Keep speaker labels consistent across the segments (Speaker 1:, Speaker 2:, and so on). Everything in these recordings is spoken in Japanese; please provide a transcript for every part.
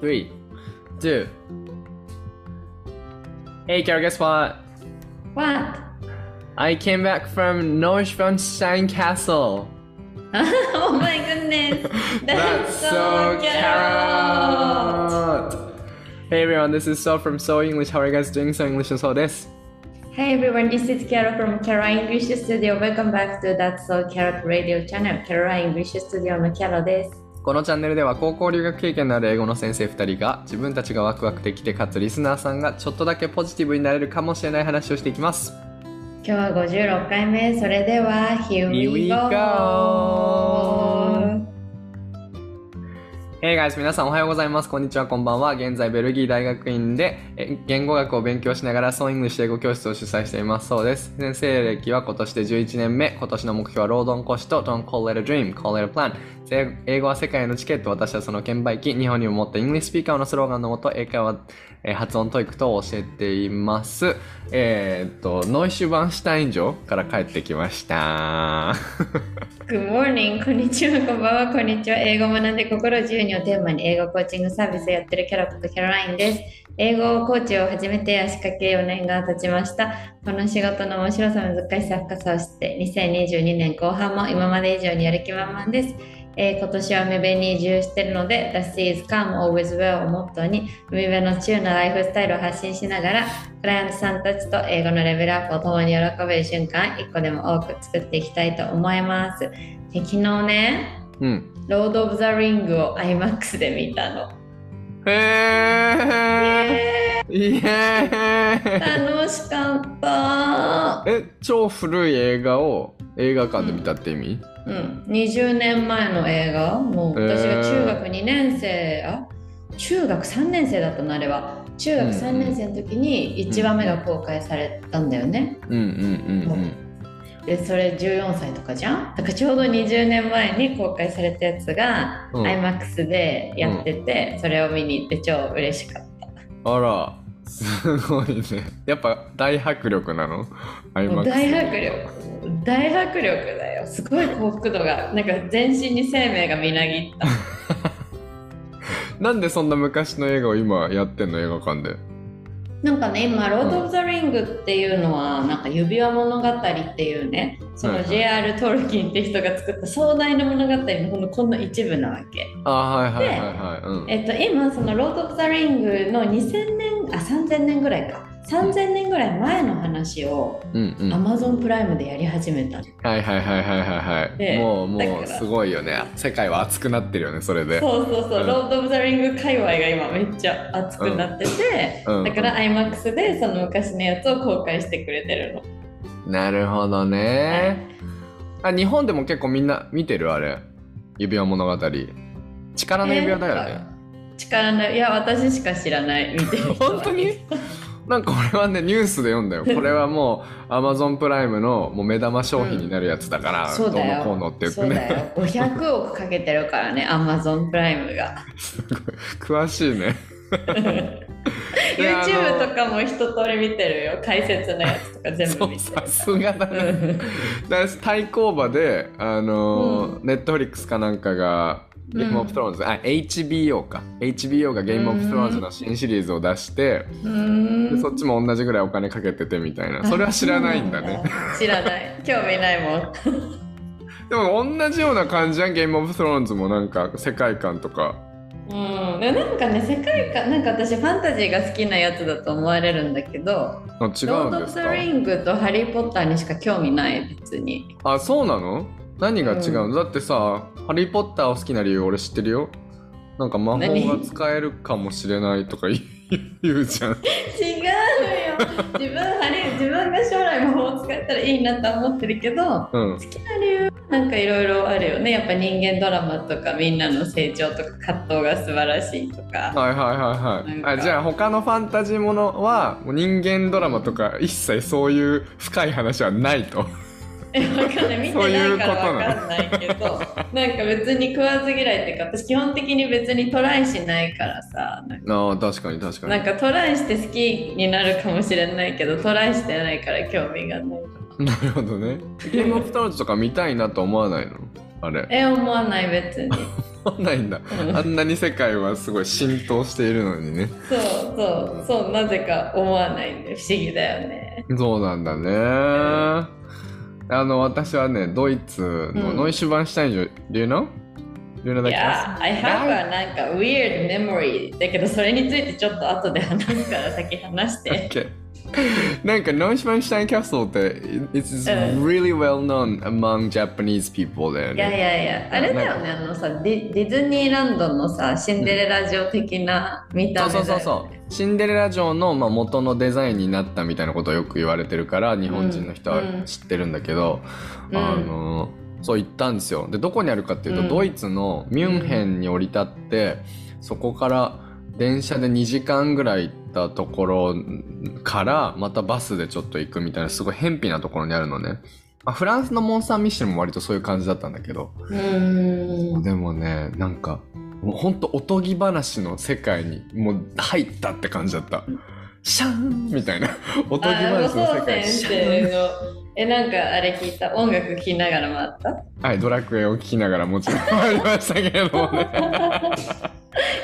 Speaker 1: three, two. Hey, Carol, guess what?
Speaker 2: What?
Speaker 1: I came back from Norwich from Shine Castle.
Speaker 2: oh my goodness!
Speaker 1: That's, That's
Speaker 2: so,
Speaker 1: so Hey everyone, this is So from So English. How are you guys doing? So English and So this.
Speaker 2: Hey everyone, this is Kara from Kara English Studio. Welcome back to That's So Carrot Radio channel. Kara English Studio no Kara This.
Speaker 1: このチャンネルでは高校留学経験のある英語の先生2人が自分たちがワクワクできてかつリスナーさんがちょっとだけポジティブになれるかもしれない話をしていきます。
Speaker 2: 今日は56回目。それでは、Here we
Speaker 1: Here we
Speaker 2: go!
Speaker 1: Hey guys! 皆さんおはようございます。こんにちは、こんばんは。現在ベルギー大学院で言語学を勉強しながら So English 英語教室を主催していますそうです。先生歴は今年で11年目。今年の目標は労働講師と Don't call it a dream, call it a plan。英語は世界のチケット、私はその券売機、日本にももっと English speaker のスローガンのもと、英会話、え発音 TOEIC と教えています。えーっと、ノイシュバンシュタイン城から帰ってきました。
Speaker 2: Good morning! こんにちは、こんばんは、こんにちは。英語を学んで心自由にをテーマに英語コーチングサービスをやってるキャロットとキャロラインです。英語コーチを始めて足掛け4年が経ちました。この仕事の面白さ、難しさ、深さを知って、2022年後半も今まで以上にやる気満々です。えー今年は海辺に移住してるので、The Sea is Calm Always Well をモットーに、海辺のチューなライフスタイルを発信しながら、クライアントさんたちと英語のレベルアップを共に喜べる瞬間、一個でも多く作っていきたいと思います。で昨日ね、
Speaker 1: うん。
Speaker 2: ロード・オブ・ザ・リングを IMAX で見たの。
Speaker 1: へーイエーイ
Speaker 2: 楽しかった。
Speaker 1: え、超古い映画を映画館で見たって意味、
Speaker 2: うん、20年前の映画、もう私が中学2年生、あ中学3年生だったのあれは。中学3年生の時に1話目が公開されたんだよね。
Speaker 1: うん、うんうん
Speaker 2: で、それ14歳とかじゃん？だからちょうど20年前に公開されたやつが、
Speaker 1: うん
Speaker 2: IMAX でやってて、それを見に行って超嬉しかった。
Speaker 1: うん。あら、すごいね。やっぱ大迫力なの ?IMAX。
Speaker 2: 大迫力大迫力だよすごい幸福度がなんか全身に生命がみなぎった
Speaker 1: なんでそんな昔の映画を今やってんの？映画館で。
Speaker 2: なんかね今「ロード・オブ・ザ・リング」っていうのはなんか指輪物語っていうねその J.R. トルキンって人が作った壮大な物語のほんのこんの一部なわけ
Speaker 1: あはいはいはいはい。うん。
Speaker 2: えっと今その「ロード・オブ・ザ・リング」の2000年あ3000年ぐらいか3000年ぐらい前の話を
Speaker 1: うんうん。
Speaker 2: Amazon プライムでやり始めたの
Speaker 1: はいはいはいはいはいはい。
Speaker 2: で
Speaker 1: もうもうすごいよね。世界は熱くなってるよね、それで。
Speaker 2: そうそうそう、
Speaker 1: うん
Speaker 2: ロード・オブ・ザ・リング界隈が今めっちゃ熱くなってて、
Speaker 1: うん
Speaker 2: だから IMAX でその昔のやつを公開してくれてるの。
Speaker 1: なるほどね。あ、日本でも結構みんな見てるあれ？指輪物語。力の指輪だよね。
Speaker 2: 力のいや私しか知らない見てる
Speaker 1: 本当に？なんか俺はね、ニュースで読んだよ。これはもう Amazon プライムのもう目玉商品になるやつだから、
Speaker 2: そうだよ
Speaker 1: どうのこうのって言って
Speaker 2: そうだ
Speaker 1: ね。
Speaker 2: よ500億かけてるからね Amazon プライムが
Speaker 1: すごい詳しいね。
Speaker 2: YouTube
Speaker 1: の
Speaker 2: とかも一通り見てるよ解説のやつとか全部見てる
Speaker 1: さすがだ
Speaker 2: う
Speaker 1: ね。
Speaker 2: ん
Speaker 1: だ対抗馬で、あのー、ネットフリックスかなんかが、ゲームオブスローンズ、あ、HBO か。HBO がゲームオブスローンズの新シリーズを出して、
Speaker 2: うーん。
Speaker 1: でそっちも同じぐらいお金かけててみたいな。それは知らないんだね。
Speaker 2: 知らない。興味ないもん。
Speaker 1: でも同じような感じじゃん、ゲームオブスローンズもなんか世界観とか。
Speaker 2: うん、でなんかね世界観なんか私ファンタジーが好きなやつだと思われるんだけどロード・オブ・ザ・リングとハリー・ポッターにしか興味ない別に。
Speaker 1: あ、そうなの？何が違うの、だってさ、ハリー・ポッターを好きな理由俺知ってるよ。なんか魔法
Speaker 2: 何？
Speaker 1: が使えるかもしれないとか言う じゃん。
Speaker 2: 違うよ自分ハリー自分が将来魔法を使えたらいいなと思ってるけど
Speaker 1: うん。
Speaker 2: 好きな理由はなんかいろいろあるよねやっぱ人間ドラマとかみんなの成長とか葛藤が素晴らしいとか
Speaker 1: はいはいはいはい。あじゃあ他のファンタジーものはもう人間ドラマとか一切そういう深い話はないと。
Speaker 2: えわかんない見てないからわかんないけどなんか別に食わず嫌いっていうか私基本的に別にトライしないからさ
Speaker 1: ああ確かに確かに。
Speaker 2: なんかトライして好きになるかもしれないけどトライしてないから興味がない
Speaker 1: なるほどね。ゲームオブスローンズとか見たいなと思わないの？あれ。
Speaker 2: え思わない別に
Speaker 1: そうないんだ。
Speaker 2: うん
Speaker 1: あんなに世界はすごい浸透しているのにね。
Speaker 2: そうそうそうなぜか思わないんで不思議だよね
Speaker 1: そうなんだね。あの、私はね、ドイツの
Speaker 2: うん。
Speaker 1: ノイシュバンシュタイン城、Do you know? Do you know
Speaker 2: や I have a なんか weird memory だけどそれについてちょっと後で話すから先話して。
Speaker 1: Okay. なんかノイシュバンシュタインキャストって It's
Speaker 2: うん。
Speaker 1: really well known among Japanese people だよ
Speaker 2: いやい
Speaker 1: ね。
Speaker 2: やいや。あれだよねあのさディディズニーランドのさシンデレラ城的な見た目ね、
Speaker 1: そうそうそう。シンデレラ城の、まあ、元のデザインになったみたいなことをよく言われてるから日本人の人は
Speaker 2: うん。
Speaker 1: 知ってるんだけど、
Speaker 2: うん。
Speaker 1: あのそう行ったんですよ。でどこにあるかっていうと、
Speaker 2: うん。
Speaker 1: ドイツのミュンヘンに降り立って、そこから電車で2時間ぐらい行ったところからまたバスでちょっと行くみたいなすごい偏僻なところにあるのね。まあ、フランスのモン・サン・ミッシェルも割とそういう感じだったんだけどでもねなんかもうほんとおとぎ話の世界にもう入ったって感じだった。シャーンみたいな。おとぎ
Speaker 2: あ
Speaker 1: 話の世界。
Speaker 2: 先
Speaker 1: シ
Speaker 2: えなんかあれ聞いた？音楽聴きながらもあった？
Speaker 1: はいドラクエを聴きながらもちろんありましたけれどもね。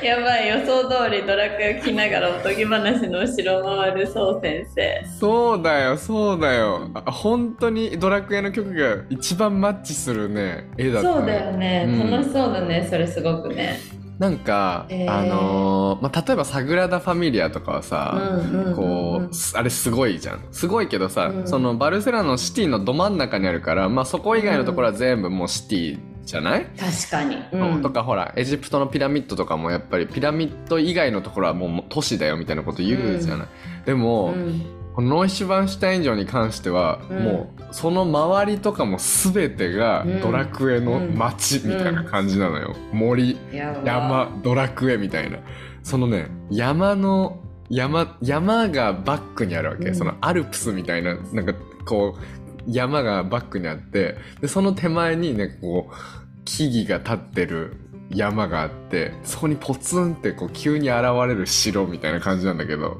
Speaker 2: やばい予想通りドラクエを聴きながらおとぎ話の後ろを回るそう先生。
Speaker 1: そうだよそうだよ。あ本当にドラクエの曲が一番マッチするね絵だったね。
Speaker 2: そうだよね、
Speaker 1: うん。
Speaker 2: 楽しそうだねそれすごくね
Speaker 1: なんか、
Speaker 2: えー。
Speaker 1: あのーまあ、例えば「サグラダ・ファミリア」とかはさ、こうすあれすごいじゃん。すごいけどさ、
Speaker 2: うん。
Speaker 1: そのバルセロナのシティのど真ん中にあるから、まあ、そこ以外のところは全部もうシティじゃない、
Speaker 2: 確かに、うん。
Speaker 1: とかほらエジプトのピラミッドとかもやっぱりピラミッド以外のところはもう都市だよみたいなこと言うじゃない、でも、
Speaker 2: うん
Speaker 1: このノイシュバンシュタイン城に関しては、
Speaker 2: うん。
Speaker 1: もうその周りとかも全てが
Speaker 2: うん。
Speaker 1: ドラクエの街みたいな感じなのよ、森
Speaker 2: やば。
Speaker 1: 山ドラクエみたいな。そのね山の山山がバックにあるわけ、
Speaker 2: うん。
Speaker 1: そのアルプスみたいななんかこう山がバックにあってでその手前にねこう木々が立ってる山があってそこにポツンってこう急に現れる城みたいな感じなんだけど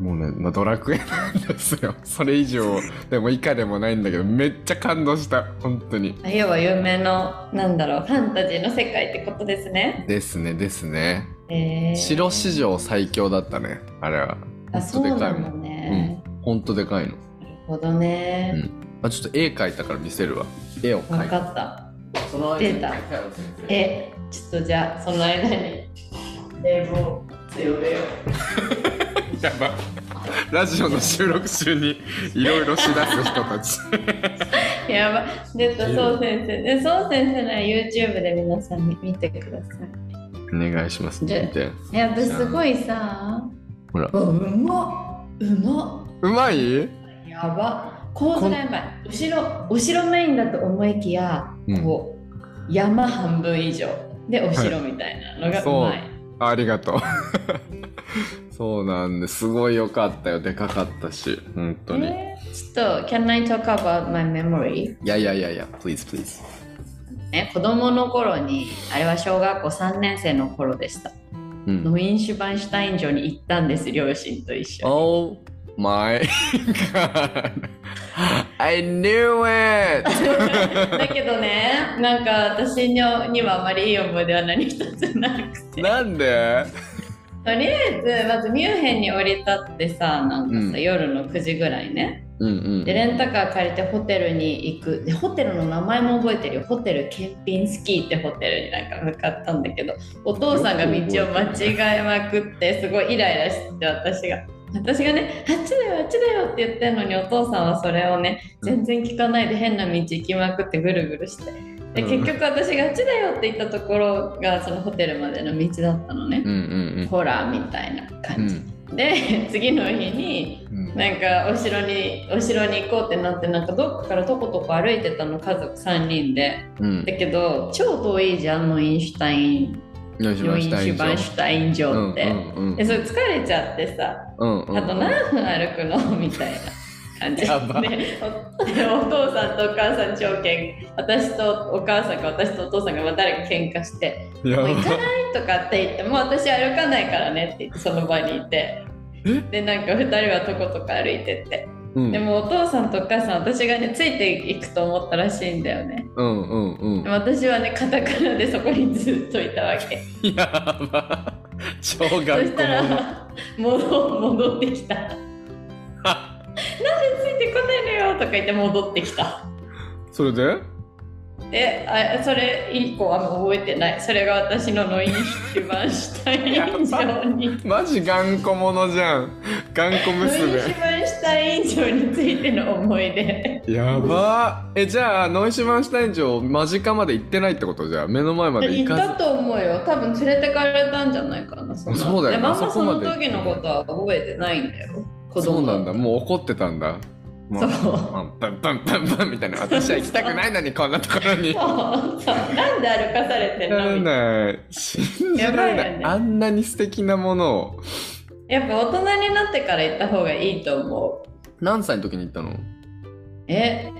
Speaker 1: もうね、まあ、ドラクエなんですよ。それ以上でも以下でもないんだけどめっちゃ感動した。本当に。
Speaker 2: 要は有名のなんだろうファンタジーの世界ってことですね。
Speaker 1: ですねですね。
Speaker 2: えー、
Speaker 1: 城史上最強だったねあれは。
Speaker 2: あそうな
Speaker 1: んとでかいもん。
Speaker 2: ね。
Speaker 1: ほんとでかいの、
Speaker 2: なるほどね。
Speaker 1: まあ、ちょっと絵描いたから見せるわ。絵を描
Speaker 2: 分
Speaker 1: いた
Speaker 2: かった。
Speaker 1: その
Speaker 2: 出た。えちょっとじゃあその間に。英語を強めよ
Speaker 1: やば。ラジオの収録中にいろいろしだす人たち。
Speaker 2: う。やば。出たそう先生。でそう先生なら YouTube で皆さん見見てくださ
Speaker 1: お願いします
Speaker 2: で
Speaker 1: 見て。
Speaker 2: い。やっぱすごいさ。
Speaker 1: ほら。
Speaker 2: うまっ。うまっ。
Speaker 1: うまい？
Speaker 2: やば。構図がやばい後ろ後ろメインだと思いきや、
Speaker 1: うん。
Speaker 2: こう山半分以上でお城みたいなのがう
Speaker 1: そう。
Speaker 2: まい、
Speaker 1: ありがとうそうなんです。ごい良かったよ。でかかったし本当に、
Speaker 2: えーちょっと Can I talk about my memory?
Speaker 1: いやいやいやいや please please.
Speaker 2: ね、子供の頃にあれは小学校3年生の頃でした。
Speaker 1: うん。
Speaker 2: ノインシュバンシュタイン城に行ったんです両親と一緒に。
Speaker 1: Oh my god. I knew it.
Speaker 2: だけどねなんか私にはあまりいい思い出は何一つなくて。
Speaker 1: なんで？
Speaker 2: とりあえずまずミュンヘンに降り立ってさなんかさ、
Speaker 1: うん。
Speaker 2: 夜の9時ぐらいね。
Speaker 1: うんうん。
Speaker 2: でレンタカー借りてホテルに行く。でホテルの名前も覚えてるよ。ホテルケンピンスキーってホテルになんか向かったんだけどお父さんが道を間違えまくってすごいイライラして私が。私がねあっちだよあっちだよって言ってんのにお父さんはそれをね全然聞かないで変な道行きまくってぐるぐるしてで
Speaker 1: うん。
Speaker 2: 結局私があっちだよって言ったところがそのホテルまでの道だったのね、
Speaker 1: うんうん
Speaker 2: ホラーみたいな
Speaker 1: う
Speaker 2: 感じ、
Speaker 1: ん。
Speaker 2: で 次の日に
Speaker 1: うん。
Speaker 2: なんかお城にお城に行こうってなってなんかどっかからとことこ歩いてたの家族3人で。
Speaker 1: うん。
Speaker 2: だけど超遠いじゃんノインシュタイン。
Speaker 1: よし
Speaker 2: ノインシュバンシュタイン城って、
Speaker 1: うんうん
Speaker 2: でそれ疲れちゃってさ。
Speaker 1: うんうん。
Speaker 2: あと何分歩くの？みたいな感じ。でお父さんとお母さん超喧私とお母さんか私とお父さんがまあ誰か喧嘩してもう行かない？とかって言ってもう私歩かないからねって言ってその場にいて。
Speaker 1: え？
Speaker 2: でなんか2人はとことか歩いてって。
Speaker 1: うん。
Speaker 2: でもお父さんとお母さん私がねついていくと思ったらしいんだよね。
Speaker 1: うんうんうん。
Speaker 2: 私はねカタカナでそこにずっといたわけ。
Speaker 1: やば。超
Speaker 2: そ
Speaker 1: 頑
Speaker 2: したら戻戻ってきた ついてこないのよとか言って戻ってきた。
Speaker 1: それで？
Speaker 2: であそれ以降はもう覚えてない？それが私のノイン一番下以上に
Speaker 1: マジ頑固者じゃん。頑固
Speaker 2: ノイン一
Speaker 1: 娘
Speaker 2: 番下以上についての思い出。
Speaker 1: やば。えじゃあノイシュバンシュタイン城間近まで行ってないってこと？じゃあ目の前まで
Speaker 2: 行
Speaker 1: 行かず。
Speaker 2: ったと思うよ。多分連れてかれたんじゃないかなそ
Speaker 1: そうだよな
Speaker 2: でもあんまその時のことは覚えてないんだよ子供。
Speaker 1: そうなんだ。もう怒ってたんだ。もう
Speaker 2: そう
Speaker 1: バンバンバンバンみたいな私は行きたくないのにこんなところに
Speaker 2: そうそうなんで歩かされてんのみたいな
Speaker 1: ない信じられない
Speaker 2: やばいよね
Speaker 1: あんなに素敵なものを
Speaker 2: やっぱ大人になってから行った方がいいと思う
Speaker 1: 何歳の時に行ったの
Speaker 2: え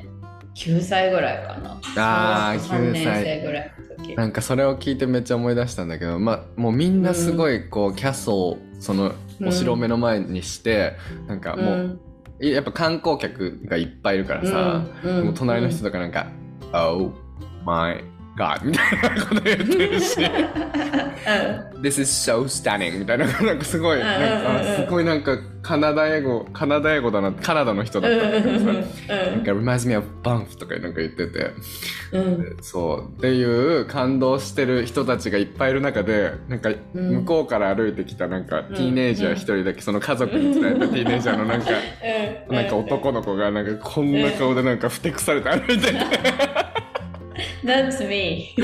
Speaker 2: 9歳ぐらいかな
Speaker 1: あー
Speaker 2: 小学3年
Speaker 1: 9歳
Speaker 2: 生ぐらいの時
Speaker 1: なんかそれを聞いてめっちゃ思い出したんだけどまあもうみんなすごいこうキャッスルをそのお城を目の前にして、なんかもう、やっぱ観光客がいっぱいいるからさ、
Speaker 2: うん。うん。
Speaker 1: もう隣の人とかなんか「Oh my God」みたいなこと言ってるし「This is so stunning」みたいな。なんかすごいなんかすごいなんかカナダ英語カナダ英語だなカナダの人だった。ん。だけどさなんか「reminds me of Banff」とかなんか言ってて。
Speaker 2: うん。うん
Speaker 1: そう。っていう感動してる人たちがいっぱいいる中でなんか
Speaker 2: うん。
Speaker 1: 向こうから歩いてきたなんか
Speaker 2: ん。
Speaker 1: ティーネイジャー一人だけその家族に連れられたティーネイジャーのなんか
Speaker 2: うん。
Speaker 1: なんか男の子がなんかこんな顔でなんかふてくされて歩いてて
Speaker 2: That's me.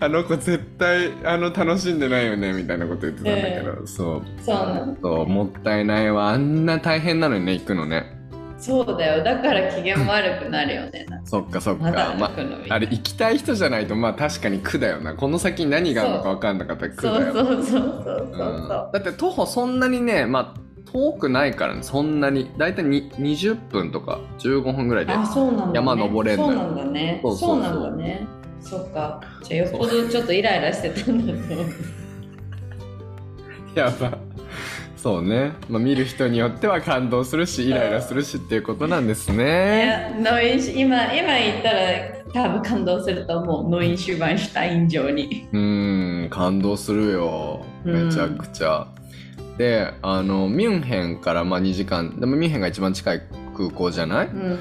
Speaker 1: あの子絶対あの楽しんでないよねみたいなこと言ってたんだけど。そう。
Speaker 2: そう
Speaker 1: もったいないわ。あんな大変なのにね行くのね。
Speaker 2: そうだよ。だから機嫌悪くなるよね。
Speaker 1: そっかそっか。
Speaker 2: まだ
Speaker 1: ま
Speaker 2: 歩くのみたいな。
Speaker 1: あれ行きたい人じゃないとまあ確かに苦だよな。この先に何があるのか分かんなかったら苦
Speaker 2: そう
Speaker 1: だよ。
Speaker 2: そうそうそうそう
Speaker 1: う。ん。
Speaker 2: そう
Speaker 1: だって徒歩そんなにねまあ遠くないからねそんなに。大体に20分とか15分ぐらいで
Speaker 2: あそうなんだ、ね、
Speaker 1: 山登れんのよ。
Speaker 2: そうなんだね。
Speaker 1: そう
Speaker 2: なんだね。そっか。じゃあよっぽどちょっとイライラしてたんだと
Speaker 1: やば。そうね、まあ、見る人によっては感動するしイライラするしっていうことなんです
Speaker 2: い
Speaker 1: ね
Speaker 2: 今今言ったら多分感動すると思う。ノイシュバンシュタイン城に。
Speaker 1: うーん感動するよ。めちゃくちゃ、であのミュンヘンからまあ2時間。でもミュンヘンが一番近い空港じゃない、
Speaker 2: うん。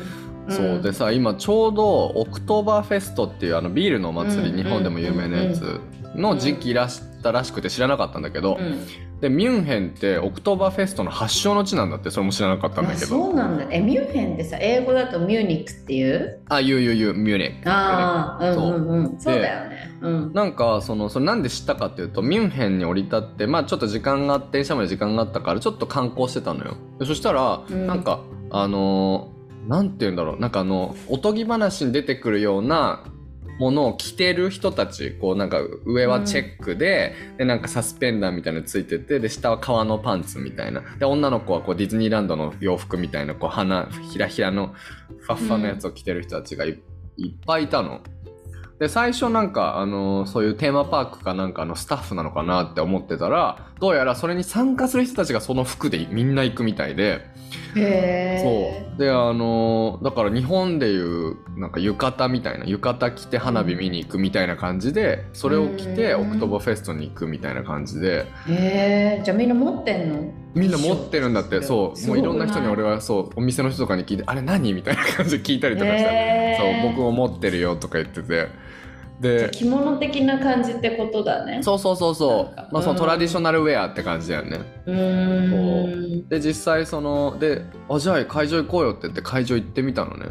Speaker 1: そう。でさ今ちょうどオクトーバーフェストっていうあのビールのお祭り、
Speaker 2: うん。
Speaker 1: 日本でも有名なやつの時期らしたらしくて知らなかったんだけど、
Speaker 2: うん。
Speaker 1: でミュンヘンってオクトーバーフェストの発祥の地なんだってそれも知らなかったんだ
Speaker 2: あ
Speaker 1: けど。
Speaker 2: そうなんだ。えミュンヘンってさ英語だと Munich っていう？
Speaker 1: あ言う言う言う Munich。
Speaker 2: ああうん
Speaker 1: そう
Speaker 2: うんうん。そう。だよね。うん。
Speaker 1: なんかそのそれなんで知ったかっていうとミュンヘンに降り立ってまあちょっと時間があって電車まで時間があったからちょっと観光してたのよ。でそしたら、
Speaker 2: うん。
Speaker 1: なんかあのーなんて言うんだろう。なんかあのおとぎ話に出てくるようなものを着てる人たちこうなんか上はチェックで,、でなんかサスペンダーみたいなのついててで下は革のパンツみたいなで女の子はこうディズニーランドの洋服みたいなこう花ひらひらのふわっふわのやつを着てる人たちがい,、いっぱいいたの。で最初なんか、あのそういうテーマパークかなんかのスタッフなのかなって思ってたらどうやらそれに参加する人たちがその服でみんな行くみたいで、
Speaker 2: へ
Speaker 1: そう。であのだから日本でいうなんか浴衣みたいな浴衣着て花火見に行くみたいな感じでそれを着て
Speaker 2: うん。
Speaker 1: オクトバーフェストに行くみたいな感じで。
Speaker 2: えへえじゃあみんな持ってんの？
Speaker 1: みんな持ってるんだってそう。もういろんな人に俺はそうお店の人とかに聞いて「あれ何?」みたいな感じで聞いたりとかして。
Speaker 2: へー。
Speaker 1: そう僕も持ってるよとか言っててで
Speaker 2: 着物的な感じってことだね。
Speaker 1: そうそうそうそう、まあ、その
Speaker 2: うん。
Speaker 1: トラディショナルウェアって感じだよね。
Speaker 2: うーん。
Speaker 1: で実際そので「あじゃあ会場行こうよ」って言って会場行ってみたのね。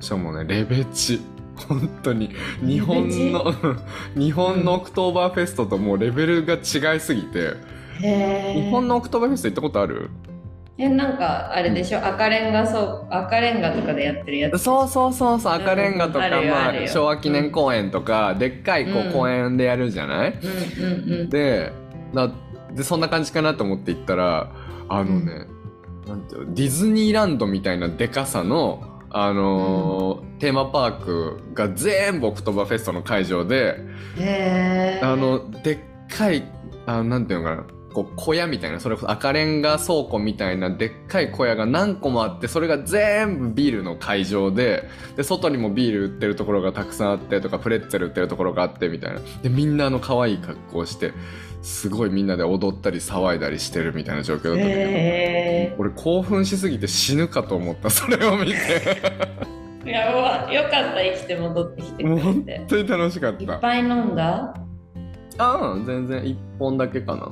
Speaker 1: しかもねレベチ。本当に。日本の 日本のオクトーバーフェストともうレベルが違いすぎて、
Speaker 2: へえ
Speaker 1: 日本のオクトーバーフェスト行ったことある？
Speaker 2: えなんかあれでしょ？赤レンガそう赤レンガとかでやってるやつ。
Speaker 1: そうそうそうそう赤レンガとか、まあ、昭和記念公園とか、でっかいこ
Speaker 2: うん
Speaker 1: う公園でやるじゃない、
Speaker 2: うんうんうん。
Speaker 1: でなでそんな感じかなと思って行ったらあのね、なんていうの？ディズニーランドみたいなでかさの、あのーテーマパークが全部オクトーバーフェストの会場であのでっかいあなんていうのかな？こう小屋みたいなそれこそ赤レンガ倉庫みたいなでっかい小屋が何個もあってそれが全部ビールの会場でで外にもビール売ってるところがたくさんあってとかプレッツェル売ってるところがあってみたいな。でみんなあの可愛い格好をしてすごいみんなで踊ったり騒いだりしてるみたいな状況だったんだけど、
Speaker 2: へ
Speaker 1: 俺興奮しすぎて死ぬかと思った それを見て。
Speaker 2: ーいやうわよかった生きて戻ってきてく
Speaker 1: もう
Speaker 2: れ
Speaker 1: 本
Speaker 2: て
Speaker 1: 当に楽しかっ
Speaker 2: いったぱい飲んだ？
Speaker 1: ああ全然1本だけかな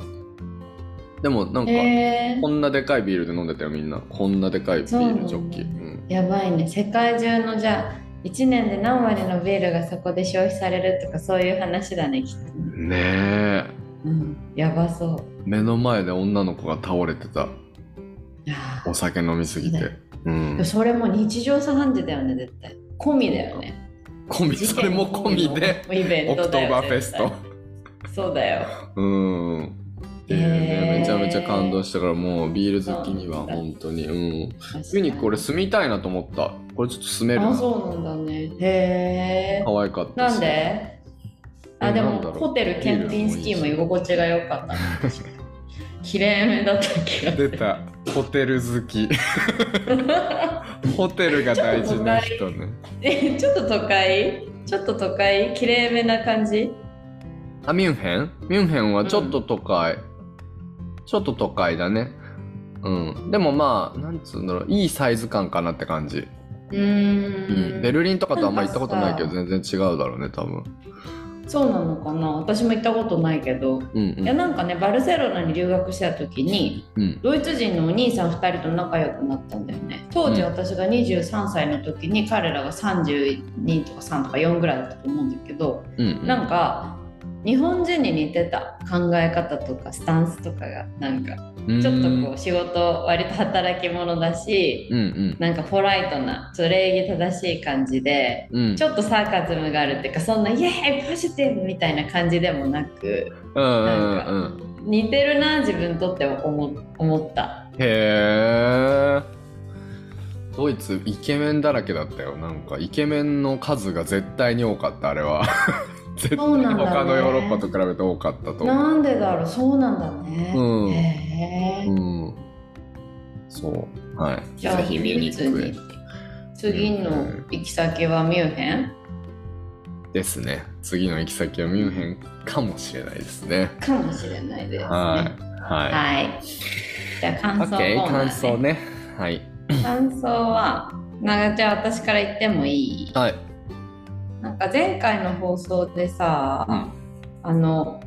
Speaker 1: でもなんか、
Speaker 2: へ
Speaker 1: こんなでかいビールで飲んでたよみんな。こんなでかいビールジョッキ、うん、
Speaker 2: えやばいね。世界中のじゃあ1年で何割のビールがそこで消費されるとかそういう話だねきっと、
Speaker 1: ねえ。
Speaker 2: うん、やばそう。
Speaker 1: 目の前で女の子が倒れてた。お酒飲みすぎて、
Speaker 2: ね
Speaker 1: うん。
Speaker 2: ーそれも日常茶飯事だよね絶対。込みだよね。
Speaker 1: 込みそれも込みで
Speaker 2: イベ
Speaker 1: オクトーバーフェスト。
Speaker 2: そうだよ。
Speaker 1: うん。ってね
Speaker 2: ー。
Speaker 1: めちゃめちゃ感動したからもうビール好きには本当にうん。
Speaker 2: 確かに。
Speaker 1: ユニック俺住みたいなと思った。これちょっと住める
Speaker 2: あ
Speaker 1: な
Speaker 2: そうなんだね。へえ
Speaker 1: 可愛かったし
Speaker 2: なんで？あでもホテルケンピンスキーも居心地が良かった。ねきれい。めだった気が
Speaker 1: 出た。ホテル好き。ホテルが大事な人ね。
Speaker 2: えちょっと都会？ちょっと都会？きれいめな感じ？
Speaker 1: あミュンヘン？ミュンヘンはちょっと都会、ちょっと都会だね。うん。でもまあなんつうんだろう。いいサイズ感かなって感じ、
Speaker 2: うん。
Speaker 1: ベルリンとかとあんま行ったことないけど全然違うだろうね多分。
Speaker 2: そうなのかな。私も行ったことないけど、
Speaker 1: うんうん。
Speaker 2: いやなんかねバルセロナに留学した時に
Speaker 1: うん。
Speaker 2: ドイツ人のお兄さん2人と仲良くなったんだよね。当時
Speaker 1: うん
Speaker 2: 私が23歳の時に彼らが32とか3とか4ぐらいだったと思うんだけど
Speaker 1: うんうん。
Speaker 2: なんか日本人に似てた考え方とかスタンスとかがなんか
Speaker 1: うん。
Speaker 2: ちょっとこう仕事割と働き者だし
Speaker 1: うんうん。
Speaker 2: なんかポライトな礼儀正しい感じで
Speaker 1: うん。
Speaker 2: ちょっとサーカズムがあるっていうかそんなイエーイポジティブみたいな感じでもなく
Speaker 1: うんうん
Speaker 2: なんか
Speaker 1: うん
Speaker 2: 似てるな自分にとって思思った。
Speaker 1: へえドイツイケメンだらけだったよ。なんかイケメンの数が絶対に多かったあれは 絶対他のヨーロッパと比べて多かったと
Speaker 2: なんでだろう。そうなんだね、
Speaker 1: うん。
Speaker 2: へえ、
Speaker 1: うん。そう。はい。
Speaker 2: じゃあ
Speaker 1: ぜひミュニックへ
Speaker 2: 次の行き先はミュンヘン？
Speaker 1: ですね。次の行き先はミュンヘンかもしれないですね。
Speaker 2: かもしれないですね。
Speaker 1: はい。はい。
Speaker 2: はい。じゃあ感想コーナー、
Speaker 1: 感想ね。はい。
Speaker 2: 感想はなんかじゃあ私から言ってもいい？
Speaker 1: はい
Speaker 2: なんか前回の放送でさ、
Speaker 1: うん。
Speaker 2: あの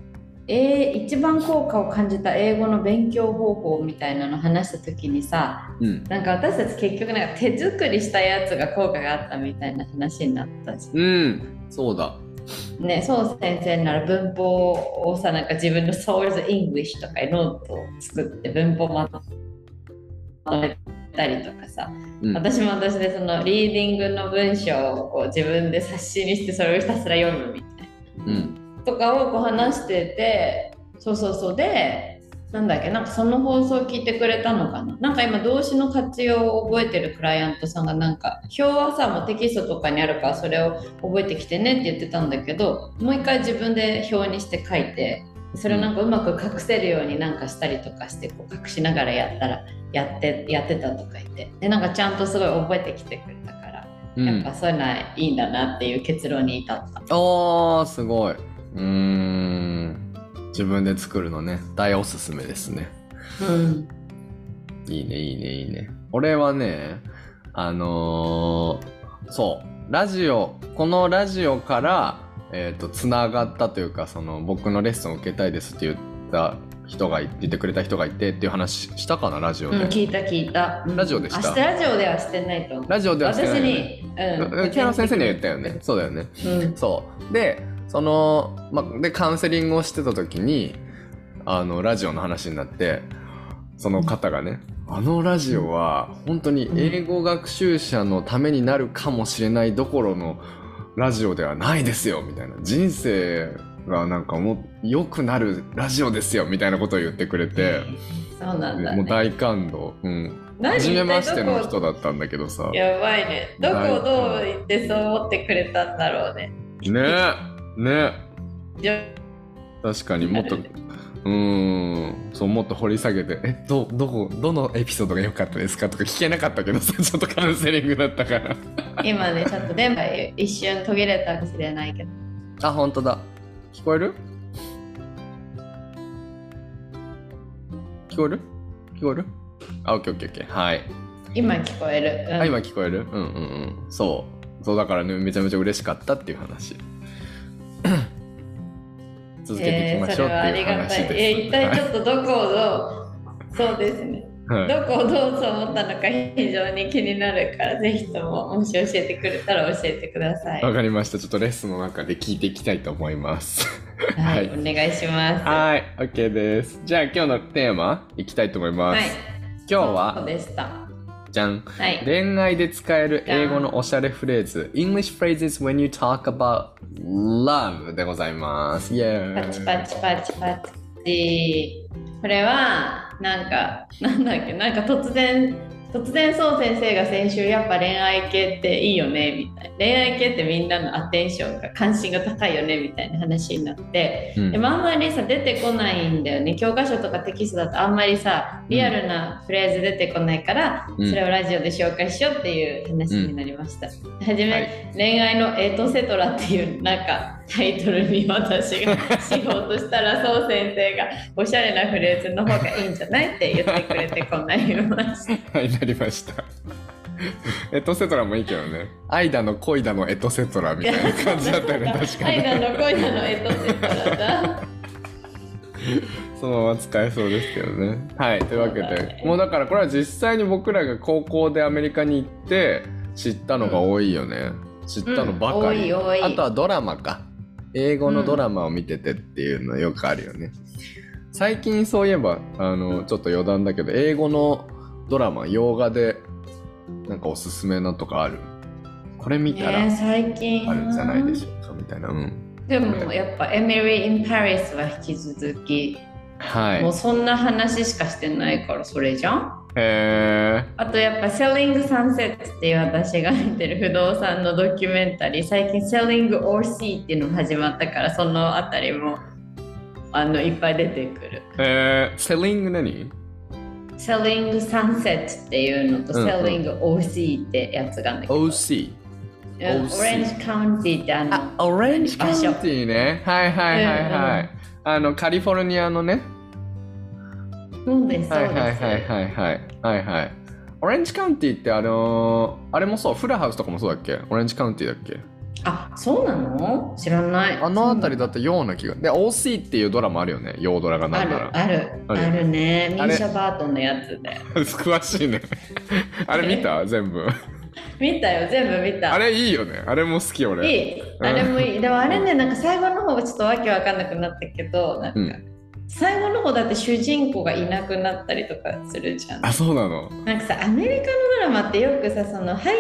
Speaker 2: えー一番効果を感じた英語の勉強方法みたいなの話した時にさ
Speaker 1: うん。
Speaker 2: なんか私たち結局なんか手作りしたやつが効果があったみたいな話になったし
Speaker 1: うん。そうだ。
Speaker 2: ねそう先生なら文法をさなんか自分の Source English とかノートを作って文法まとめたりとかさ
Speaker 1: うん。
Speaker 2: 私も私でそのリーディングの文章をこう自分で冊子にしてそれをひたすら読むみたいな。
Speaker 1: うん。
Speaker 2: とかをこう話しててそうそうそう。でなんだっけなんかその放送を聞いてくれたのかな。なんか今動詞の活用を覚えてるクライアントさんがなんか表はさもうテキストとかにあるからそれを覚えてきてねって言ってたんだけどもう一回自分で表にして書いてそれをなんかうまく隠せるようになんかしたりとかしてこう隠しながらやったらやってやってたとか言って。でなんかちゃんとすごい覚えてきてくれたから、
Speaker 1: うん。
Speaker 2: やっぱそういうのはいいんだなっていう結論に至った。
Speaker 1: おーすごい。うーん。自分で作るのね。大おすすめですね。
Speaker 2: うん。
Speaker 1: いいねいいねいいね。俺はねあのーそう。ラジオこのラジオからえっ、とつながったというかその僕のレッスンを受けたいですって言った人がい言ってくれた人がいてっていう話したかなラジオ
Speaker 2: うん、
Speaker 1: で、
Speaker 2: 聞いた聞いた。うん
Speaker 1: ラジオでした
Speaker 2: ラジオではしてないと思う。
Speaker 1: ラジオではしてないね
Speaker 2: に、うん。
Speaker 1: キャラ先生には言ったよね。そうだよね
Speaker 2: うん。
Speaker 1: そうでその、ま、でカウンセリングをしてた時にあのラジオの話になってその方がね、あのラジオは本当に英語学習者のためになるかもしれないどころのラジオではないですよみたいな人生がなんかもう良くなるラジオですよみたいなことを言ってくれて、
Speaker 2: そうなんだ、ね。
Speaker 1: もう大感動、うん、
Speaker 2: 何
Speaker 1: 初めましての人だったんだけどさ。ね
Speaker 2: やばいね。どこをどう言ってそう思ってくれたんだろうね。
Speaker 1: えね。え
Speaker 2: じゃ
Speaker 1: 確かにもっとうーん。そうもっと掘り下げてえどどこどのエピソードが良かったですかとか聞けなかったけどさ ちょっとカウンセリングだったから。
Speaker 2: 今ね、ちょっと電波一瞬途切れたかもしれないけど。
Speaker 1: あ本当だ聞こえる？聞こえる？聞こえる？あオッケーオッケーオッケー。はい。
Speaker 2: 今聞こえる。うん。
Speaker 1: あ今聞こえる？うんうんうん。そう。そうだからねめちゃめちゃ嬉しかったっていう話。続けていきましょうっていう話
Speaker 2: えーそれはありがたい。
Speaker 1: です、
Speaker 2: えー一体ちょっとどこをどう、そうですね。
Speaker 1: はい
Speaker 2: どこをどう思ったのか非常に気になるから、ぜひとももし教えてくれたら教えてください。
Speaker 1: わかりました。ちょっとレッスンの中で聞いていきたいと思います。
Speaker 2: は、
Speaker 1: はいい
Speaker 2: お願いします。
Speaker 1: はい、OK です。じゃあ今日のテーマいきたいと思います。
Speaker 2: はい
Speaker 1: 今日
Speaker 2: そう
Speaker 1: は、
Speaker 2: でした。
Speaker 1: じゃん。
Speaker 2: はい。
Speaker 1: 恋愛で使える英語のおしゃれフレーズ English phrases when you talk about love でございます。イェ
Speaker 2: パチ
Speaker 1: ーイ
Speaker 2: パチパチパチ。これは、なんか、なんだっけ、なんか突然、突然そう先生が先週やっぱ恋愛系っていいよねみたいな。恋愛系ってみんなのアテンションが関心が高いよねみたいな話になって、
Speaker 1: うん。
Speaker 2: でもあんまりさ出てこないんだよね。教科書とかテキストだとあんまりさリアルなフレーズ出てこないから、
Speaker 1: うん。
Speaker 2: それをラジオで紹介しようっていう話になりました、はじめ、
Speaker 1: はい。
Speaker 2: 恋愛のエトセトラっていうなんかタイトルに私がしようとしたらそう先生がおしゃれなフレーズの方がいいんじゃないって言ってくれてこんなに言いました。
Speaker 1: はい、なりました。エトセトラもいいけどね。愛だの恋だのエトセトラみたいな 感じだったよね、確かに。
Speaker 2: 愛だの恋だのエトセトラだ
Speaker 1: そのまま使えそうですけどね。はい、というわけで、
Speaker 2: ね
Speaker 1: もうだからこれは実際に僕らが高校でアメリカに行って知ったのが多いよね。知ったのばかり、
Speaker 2: うん多い多い
Speaker 1: あとはドラマか。英語のドラマを見ててっていうのよくあるよね。最近そういえば、あの、ちょっと余談だけど、英語のドラマ、洋画でなんかおすすめのとかある？これ見たら
Speaker 2: ね最近？
Speaker 1: あるんじゃないでしょうかみたいな。うん。
Speaker 2: でもやっぱ「エミリー・イン・パリス」は引き続き、
Speaker 1: はい。
Speaker 2: もうそんな話しかしてないからそれじゃん？
Speaker 1: へ
Speaker 2: あとやっぱ「Selling Sunset」っていう私が見てる不動産のドキュメンタリー最近「Selling or See」っていうのも始まったからそのあたりもあのいっぱい出てくる
Speaker 1: ー。えー、セリング何「
Speaker 2: Selling Sunset」っていうのと「
Speaker 1: うんうん
Speaker 2: Selling or See」ってやつがあるんだけど、
Speaker 1: ?OC。
Speaker 2: うん
Speaker 1: OC
Speaker 2: オレンジカウンティってあの
Speaker 1: あ、オレンジカウンティーね。はいはいはいはい。あの、カリフォルニアのね。
Speaker 2: そうです
Speaker 1: はいはいはいはいはい。はいはい。オレンジカウンティーってあのーあれもそう、フラハウスとかもそうだっけ？オレンジカウンティーだっけ？
Speaker 2: あそうなの？知らない
Speaker 1: あの辺りだったような気が。で、OC っていうドラマあるよね。洋ドラがなんなら。
Speaker 2: ある
Speaker 1: ある
Speaker 2: あるねミーシャ・バートンのやつで
Speaker 1: 詳しいね。あれ見た？全部。
Speaker 2: 見たよ全部見た
Speaker 1: あれいいよね。あれも好き俺。
Speaker 2: いいあれもいいでもあれねなんか最後の方がちょっとわけわかんなくなったけどなんか、
Speaker 1: うん
Speaker 2: 最後の方だって主人公がいなくなったりとかするじゃん
Speaker 1: あ、そうなの？
Speaker 2: なんかさアメリカのドラマってよくさその俳優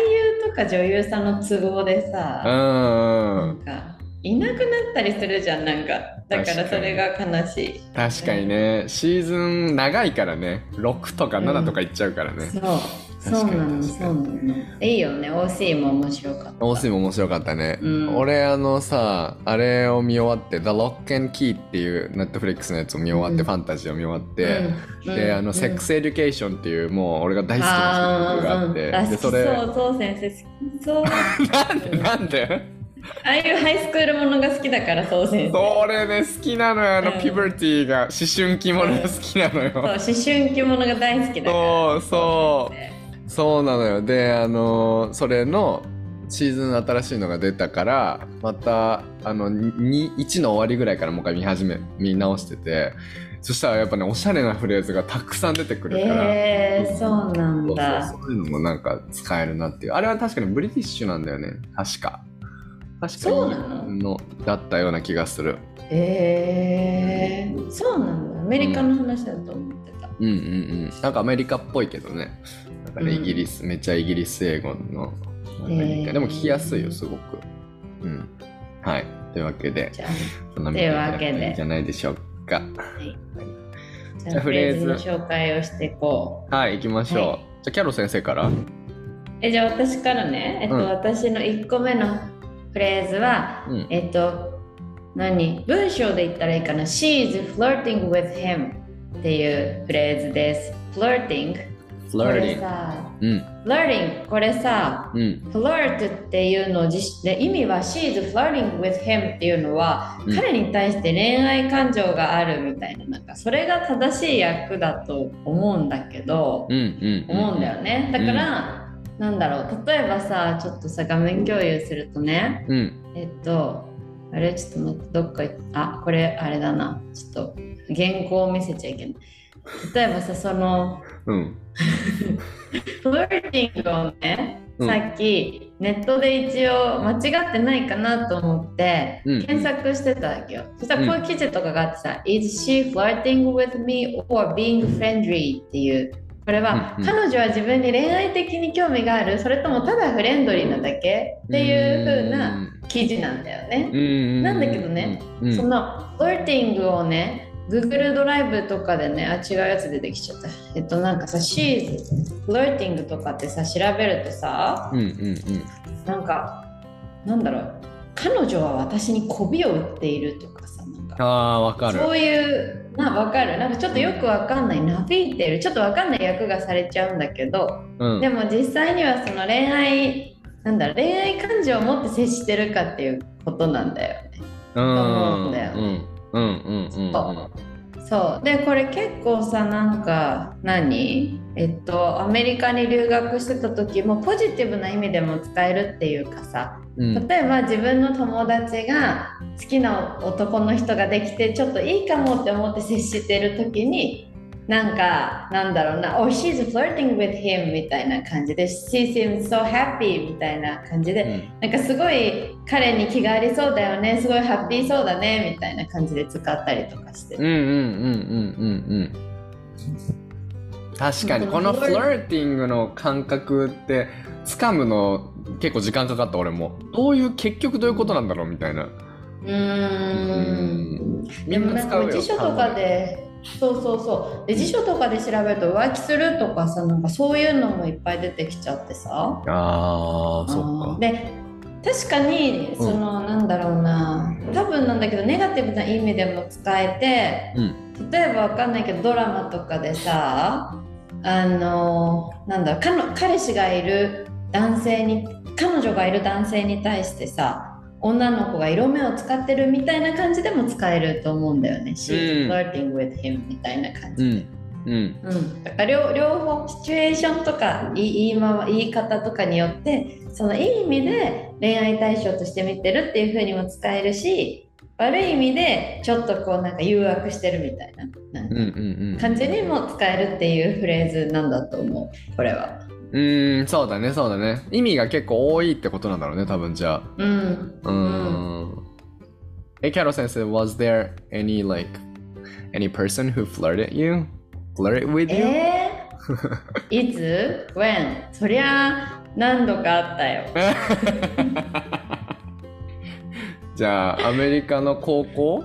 Speaker 2: とか女優さんの都合でさ、
Speaker 1: うんうんうん。
Speaker 2: なんかいなくなったりするじゃんなんかだからそれが悲しい
Speaker 1: 確かにね、シーズン長いからね。6とか7とかいっちゃうからね。
Speaker 2: そうそうなのそうなの。いいよね。OC も面白かった。
Speaker 1: オースイも面白かったね、
Speaker 2: うん。
Speaker 1: 俺あのさあれを見終わって「The Lock and Key」っていうネットフリックスのやつを見終わって、
Speaker 2: うん
Speaker 1: ファンタジーを見終わって、
Speaker 2: うん。
Speaker 1: であの、
Speaker 2: うん。
Speaker 1: セックスエデュケーションっていうもう俺が大好きな曲があって、でそれ
Speaker 2: そうそう先生好きそう。
Speaker 1: なんでなんで？
Speaker 2: ああいうハイスクールものが好きだからそう先生。
Speaker 1: それね好きなのよあの、
Speaker 2: うん。
Speaker 1: puberty が思春期ものが好きなのよ、
Speaker 2: そう思春期ものが大好きだから。
Speaker 1: そうそうそうなのよ。であのそれのシーズン新しいのが出たからまたあの2 1の終わりぐらいからもう一回見始め見直してて。そしたらやっぱねおしゃれなフレーズがたくさん出てくるから、
Speaker 2: えー、そうなんだ。
Speaker 1: そういうのもなんか使えるなっていう。あれは確かにブリティッシュなんだよね。確か。確か
Speaker 2: そうなの
Speaker 1: のだったような気がする。
Speaker 2: えー、そうなんだ。アメリカの話だと思ってた、
Speaker 1: うんうんうん。なんかアメリカっぽいけどねなん。イギリスめっちゃイギリス英語のアメリカ。
Speaker 2: えー
Speaker 1: でも聞きやすいよすごく。うん。はい。というわけでそんない
Speaker 2: うわけで。
Speaker 1: いいんじゃないでしょうか。
Speaker 2: あ、はい、じ
Speaker 1: ゃあ
Speaker 2: フレーズ。の紹介をしていこう。
Speaker 1: はい行きましょう、
Speaker 2: はい。
Speaker 1: じゃあキャロ先生から？
Speaker 2: えじゃあ私からね、えっと
Speaker 1: うん。
Speaker 2: 私の1個目のフレーズは、
Speaker 1: うん。
Speaker 2: えっと何？文章で言ったらいいかな。She is flirting with him っていうフレーズです。Flirting これ
Speaker 1: flirting
Speaker 2: これさ
Speaker 1: うん、
Speaker 2: flirt っていうのを実で意味は She is flirting with him っていうのは、
Speaker 1: うん。
Speaker 2: 彼に対して恋愛感情があるみたいななんかそれが正しい役だと思うんだけど、
Speaker 1: うん、うん。
Speaker 2: 思うんだよね。だから、なんだろう例えばさちょっとさ画面共有するとね
Speaker 1: うん、
Speaker 2: えっとあれ？ちょっと待ってどっか行っあこれあれだな。ちょっと原稿を見せちゃいけない。例えばさその
Speaker 1: うん、
Speaker 2: フローティングをね、
Speaker 1: うん。
Speaker 2: さっきネットで一応間違ってないかなと思って
Speaker 1: うん。
Speaker 2: 検索してたわけよ。そしたらこういう記事とかがあってさ、Is she flirting with me or being friendly? っていう。これは、
Speaker 1: うんうん。
Speaker 2: 彼女は自分に恋愛的に興味がある。それともただフレンドリーなだけ？っていう風な記事なんだよね。
Speaker 1: うん、
Speaker 2: なんだけどね、
Speaker 1: うん、
Speaker 2: そのフローティングをね Google ドライブとかでねあ違うやつ出てきちゃった。えっとなんかさ She's flirting とかってさ調べるとさ
Speaker 1: うん、うん、うん。
Speaker 2: なんかなんだろう。彼女は私に媚びを売っているとかさなんか。
Speaker 1: ああ、わかる。
Speaker 2: そういうなわかる。なんかちょっとよくわかんない。なびいてる。ちょっとわかんない役がされちゃうんだけど
Speaker 1: うん、
Speaker 2: でも実際にはその恋愛なんだろう恋愛感情を持って接してるかっていうことなんだよね。
Speaker 1: うん、
Speaker 2: 思うんだよ
Speaker 1: うん、うん、うん、うん。
Speaker 2: そう。でこれ結構さなんか何？えっとアメリカに留学してた時もポジティブな意味でも使えるっていうかさ。
Speaker 1: うん、
Speaker 2: 例えば自分の友達が好きな男の人ができてちょっといいかもって思って接してる時になんかなんだろうな「Oh she's flirting with him」みたいな感じで「She seems so happy」みたいな感じで、なんかすごい彼に気がありそうだよねすごいハッピーそうだねみたいな感じで使ったりとかして
Speaker 1: うん、うん、うん、うん、うん、うん。確かに、このフラーティングの感覚って、掴むの結構時間かかった俺も。どういう、結局どういうことなんだろうみたいな。
Speaker 2: うーん
Speaker 1: み
Speaker 2: でもなん
Speaker 1: んな使うよ。
Speaker 2: か辞書とかでそうそうそう。で辞書とかで調べると浮気するとかさなんかそういうのもいっぱい出てきちゃってさ。
Speaker 1: ああ、そっか。
Speaker 2: で確かにその、なんだろうな。多分なんだけどネガティブな意味でも使えて、
Speaker 1: うん。
Speaker 2: 例えばわかんないけどドラマとかでさあのなんだろう彼の彼氏がいる男性に彼女がいる男性に対してさ女の子が色目を使ってるみたいな感じでも使えると思うんだよね。She's
Speaker 1: うん
Speaker 2: flirting with him みたいな感
Speaker 1: う
Speaker 2: じで。
Speaker 1: ん。うん。
Speaker 2: うん、だから両両方シチュエーションとか言い言いま言い方とかによってそのいい意味で恋愛対象として見てるっていう風にも使えるし悪い意味でちょっとこうなんか誘惑してるみたいな。感じにも使えるっていうフレーズなんだと思うこれは。
Speaker 1: うーん、そうだね、そうだね。意味が結構多いってことなんだろうね、多分じゃあ。
Speaker 2: うん、
Speaker 1: うーん。え、キャロ先生、was there any like any person who flirted you? Flirted with you?
Speaker 2: えー、いつ ?When? そりゃ何度かあったよ。
Speaker 1: じゃあ、アメリカの高校？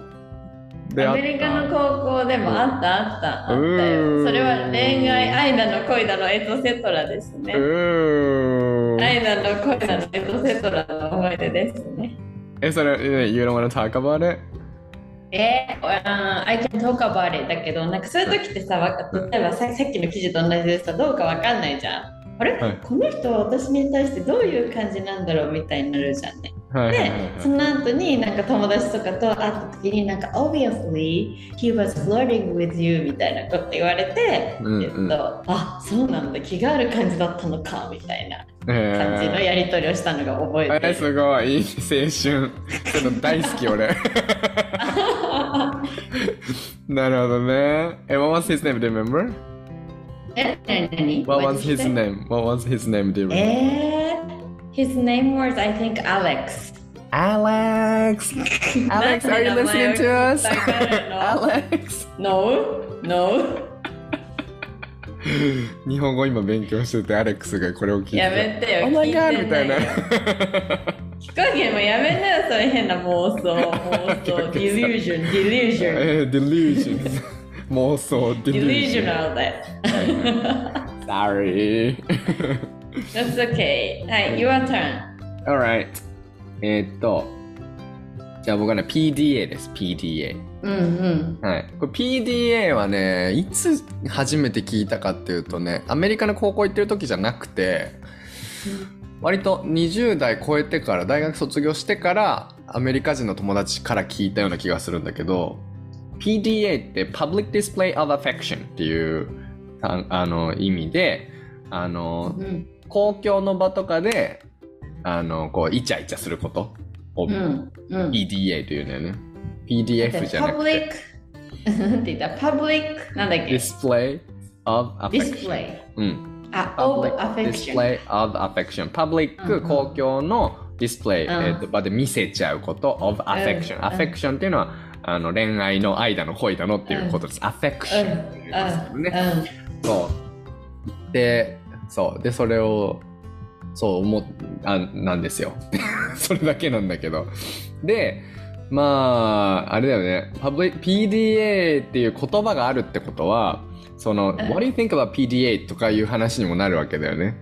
Speaker 2: アメリカの高校でもあったあったあった
Speaker 1: う
Speaker 2: よ。
Speaker 1: ん
Speaker 2: それは恋愛、愛だの恋だのエトセトラですね。愛だの恋だのエトセトラの思い出ですね。
Speaker 1: え、それ、え you don't want to talk about it?
Speaker 2: えー、uh, I can talk about it だけど、なんかそういう時ってさ、例えばささっきの記事と同じでさ、どうかわかんないじゃん。あれ、
Speaker 1: はい
Speaker 2: この人は私に対してどういう感じなんだろうみたいになるじゃんね。でその後になんか友達とかと会った時になんか obviously he was flirting with you みたいなこと言われて、
Speaker 1: うんうん
Speaker 2: えっと、あそうなんだ気がある感じだったのかみたいな
Speaker 1: え
Speaker 2: 感じのやり取りをしたのが覚えて
Speaker 1: え
Speaker 2: る。
Speaker 1: すごい、いい青春。その大好き、俺。なるほどね。え、what was his name? Do you remember?
Speaker 2: え、何何
Speaker 1: ？What was his name? What was his name? Do you remember?
Speaker 2: えー、his name was I think Alex.
Speaker 1: Alex! Alex, are you listening to us?
Speaker 2: わかるの
Speaker 1: Alex!
Speaker 2: No? No?
Speaker 1: 日本語今勉強してて、アレックスがこれを聞いて。
Speaker 2: やめてよ
Speaker 1: Oh my
Speaker 2: 聞い
Speaker 1: god!
Speaker 2: て
Speaker 1: みたいな。
Speaker 2: ヒコゲもやめなよ、そういう変な妄想。妄想。delusion, delusion.
Speaker 1: えー、delusion. 妄想、delusion.
Speaker 2: delusional だよ。
Speaker 1: Sorry.
Speaker 2: That's okay. はい、your turn.
Speaker 1: Alright. えーっと、じゃあ僕はね、PDA です、PDA。
Speaker 2: うんうん。
Speaker 1: はい。これ PDA はね、いつ初めて聞いたかっていうとね、アメリカの高校行ってる時じゃなくて、割と20代超えてから、大学卒業してから、アメリカ人の友達から聞いたような気がするんだけど、PDA って Public Display of Affection っていうああの意味で、あの、
Speaker 2: うん
Speaker 1: 公共の場とかで、あの、こう、イチャイチャすること？を
Speaker 2: うんうん。
Speaker 1: PDA というんだよね。PDF じゃなくて。
Speaker 2: パブリック、なんて言ったパブリック、なんだっけ
Speaker 1: ？Display of
Speaker 2: ディス
Speaker 1: affection.
Speaker 2: プレイ。
Speaker 1: うん。
Speaker 2: あ、オ
Speaker 1: Public
Speaker 2: ブアフェクション。
Speaker 1: display of affection. パブリック、
Speaker 2: うんうん
Speaker 1: 公共のディスプレイ、
Speaker 2: うん
Speaker 1: えーと場で見せちゃうこと of affection。
Speaker 2: うん
Speaker 1: affection っていうのは、あの恋愛の愛だの恋だのっていうことです。affection っていうことですね。そう。で、そう。で、それを、そう思っ、あ、なんですよ。それだけなんだけど。で、まあ、あれだよね。パブリ PDA っていう言葉があるってことは、その、
Speaker 2: ん
Speaker 1: What do you think about PDA? とかいう話にもなるわけだよね。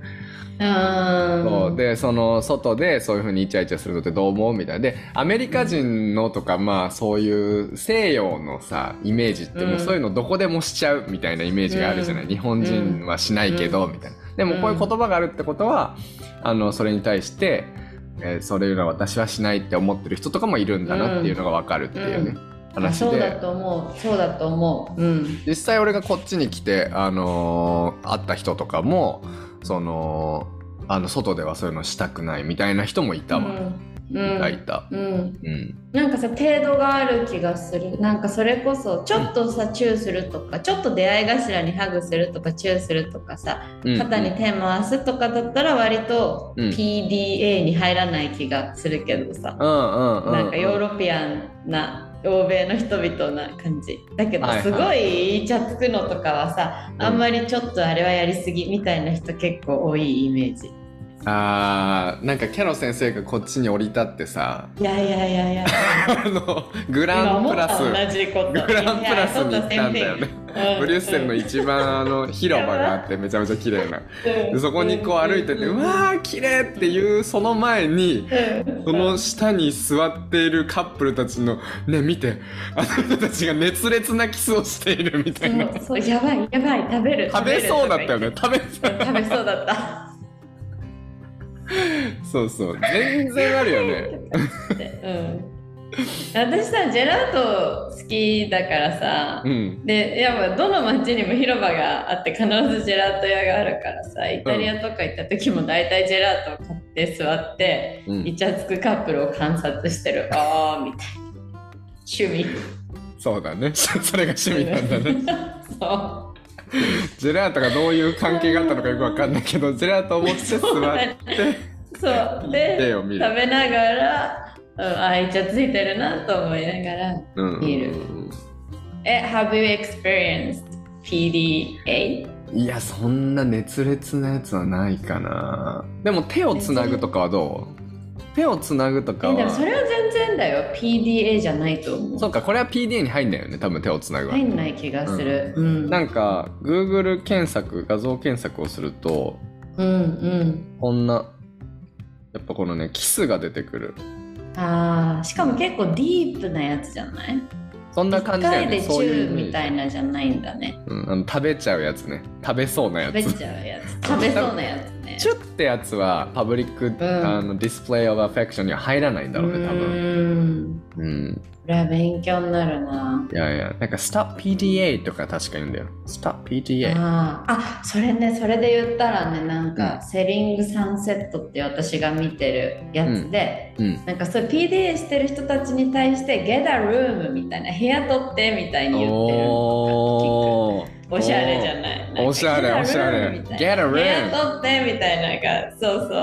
Speaker 2: うん。
Speaker 1: そうでその外でそういうふうにイチャイチャするのってどう思うみたいなでアメリカ人のとかまあそういう西洋のさイメージってもううんそういうのどこでもしちゃうみたいなイメージがあるじゃない、
Speaker 2: うん
Speaker 1: 日本人はしないけど、みたいなでもこういう言葉があるってことはあのそれに対して、えーそれいうのは私はしないって思ってる人とかもいるんだなっていうのが分かるっていうね、
Speaker 2: あ
Speaker 1: 話
Speaker 2: そうだ
Speaker 1: で
Speaker 2: と思う。そうだと思う。うん。
Speaker 1: 実際俺がこっちに来て、あのー会った人とかもそのあの外ではそういうのしたくないみたいな人もいたわ、
Speaker 2: うん。
Speaker 1: いたいた。
Speaker 2: うん。
Speaker 1: うん。
Speaker 2: なんかさ程度がある気がする。なんかそれこそちょっとさチューするとかちょっと出会い頭にハグするとかチューするとかさ
Speaker 1: うん。
Speaker 2: 肩に手回すとかだったら割と
Speaker 1: うん。
Speaker 2: PDA に入らない気がするけどさ。
Speaker 1: うん
Speaker 2: なんかヨーロピアンな欧米の人々な感じ。だけどすごいイチャつくのとかはさ
Speaker 1: うん。
Speaker 2: あんまりちょっとあれはやりすぎみたいな人結構多いイメージ
Speaker 1: あーなんかキャロ先生がこっちに降り立ってさ
Speaker 2: いやいやいやいや。
Speaker 1: あのグ
Speaker 2: 今
Speaker 1: ランプラスグランプラスに行ったんだよね。ブリュッセルの
Speaker 2: 一
Speaker 1: 一番あの広場があってめちゃめちゃ綺麗な。でそこにこう歩いててうわー綺麗っていうその前にその下に座っているカップルたちのね見てあの人たちが熱烈なキスをしているみたいな。
Speaker 2: そうやばいやばい食べる
Speaker 1: 食べそうだったよ
Speaker 2: ね。
Speaker 1: ね食べ
Speaker 2: 食べそうだった
Speaker 1: そうそう。全然あるよね。
Speaker 2: う ん私さジェラート好きだからさ
Speaker 1: うん。
Speaker 2: でやっぱどの町にも広場があって必ずジェラート屋があるからさイタリアとか行った時も大体ジェラートを買って座って、
Speaker 1: うん。
Speaker 2: イチャつくカップルを観察してる。あーみたいな。趣味。
Speaker 1: そうだね。そ れが趣味なんだね。
Speaker 2: そう
Speaker 1: ジェラートがどういう関係があったのかよくわかんないけどジェラートを持って座って
Speaker 2: ねそう。で食べながら、うん、あイチャついてるなと思いながら
Speaker 1: うん
Speaker 2: 見るえ Have you experienced PDA?
Speaker 1: いやそんな熱烈なやつはないかな。でも手をつなぐとかはどう？手をつなぐとか
Speaker 2: えでもそ
Speaker 1: は
Speaker 2: れは全然だよ。PDA じゃないと思う。
Speaker 1: そうかこれは PDA に入んないよね多分手をつなぐは。
Speaker 2: 入んない気がする。うん。
Speaker 1: なんか Google 検索画像検索をすると
Speaker 2: うんうん。
Speaker 1: こんなやっぱこのねキスが出てくる。
Speaker 2: あーしかも結構ディープなやつじゃない？
Speaker 1: そんな感じだよね。そういうイ
Speaker 2: ュー
Speaker 1: メージ。
Speaker 2: みたいなじゃないんだね。
Speaker 1: うん、あの食べちゃうやつね。食べそうなやつ。
Speaker 2: 食べちゃうやつ。食べそうなやつね。
Speaker 1: チュってやつはパブリック、
Speaker 2: ん。
Speaker 1: あのディスプレイオブアフェクションには入らないんだろうね多分。
Speaker 2: 分
Speaker 1: うん
Speaker 2: これは勉強になるな。い
Speaker 1: やいやなんか Stop PDA とか確か言うんだよ。Stop PDA
Speaker 2: あー。あそれねそれで言ったらねなんか、セリングサンセットって私が見てるやつで、
Speaker 1: うん。
Speaker 2: なんかそう PDA してる人たちに対して「Get a room」みたいな部屋取ってみたいに言ってる
Speaker 1: おー。
Speaker 2: おしゃれじゃない。なんか
Speaker 1: おしゃれおしゃれ。Get a
Speaker 2: な
Speaker 1: room
Speaker 2: 部屋取ってみたいなのがそうそ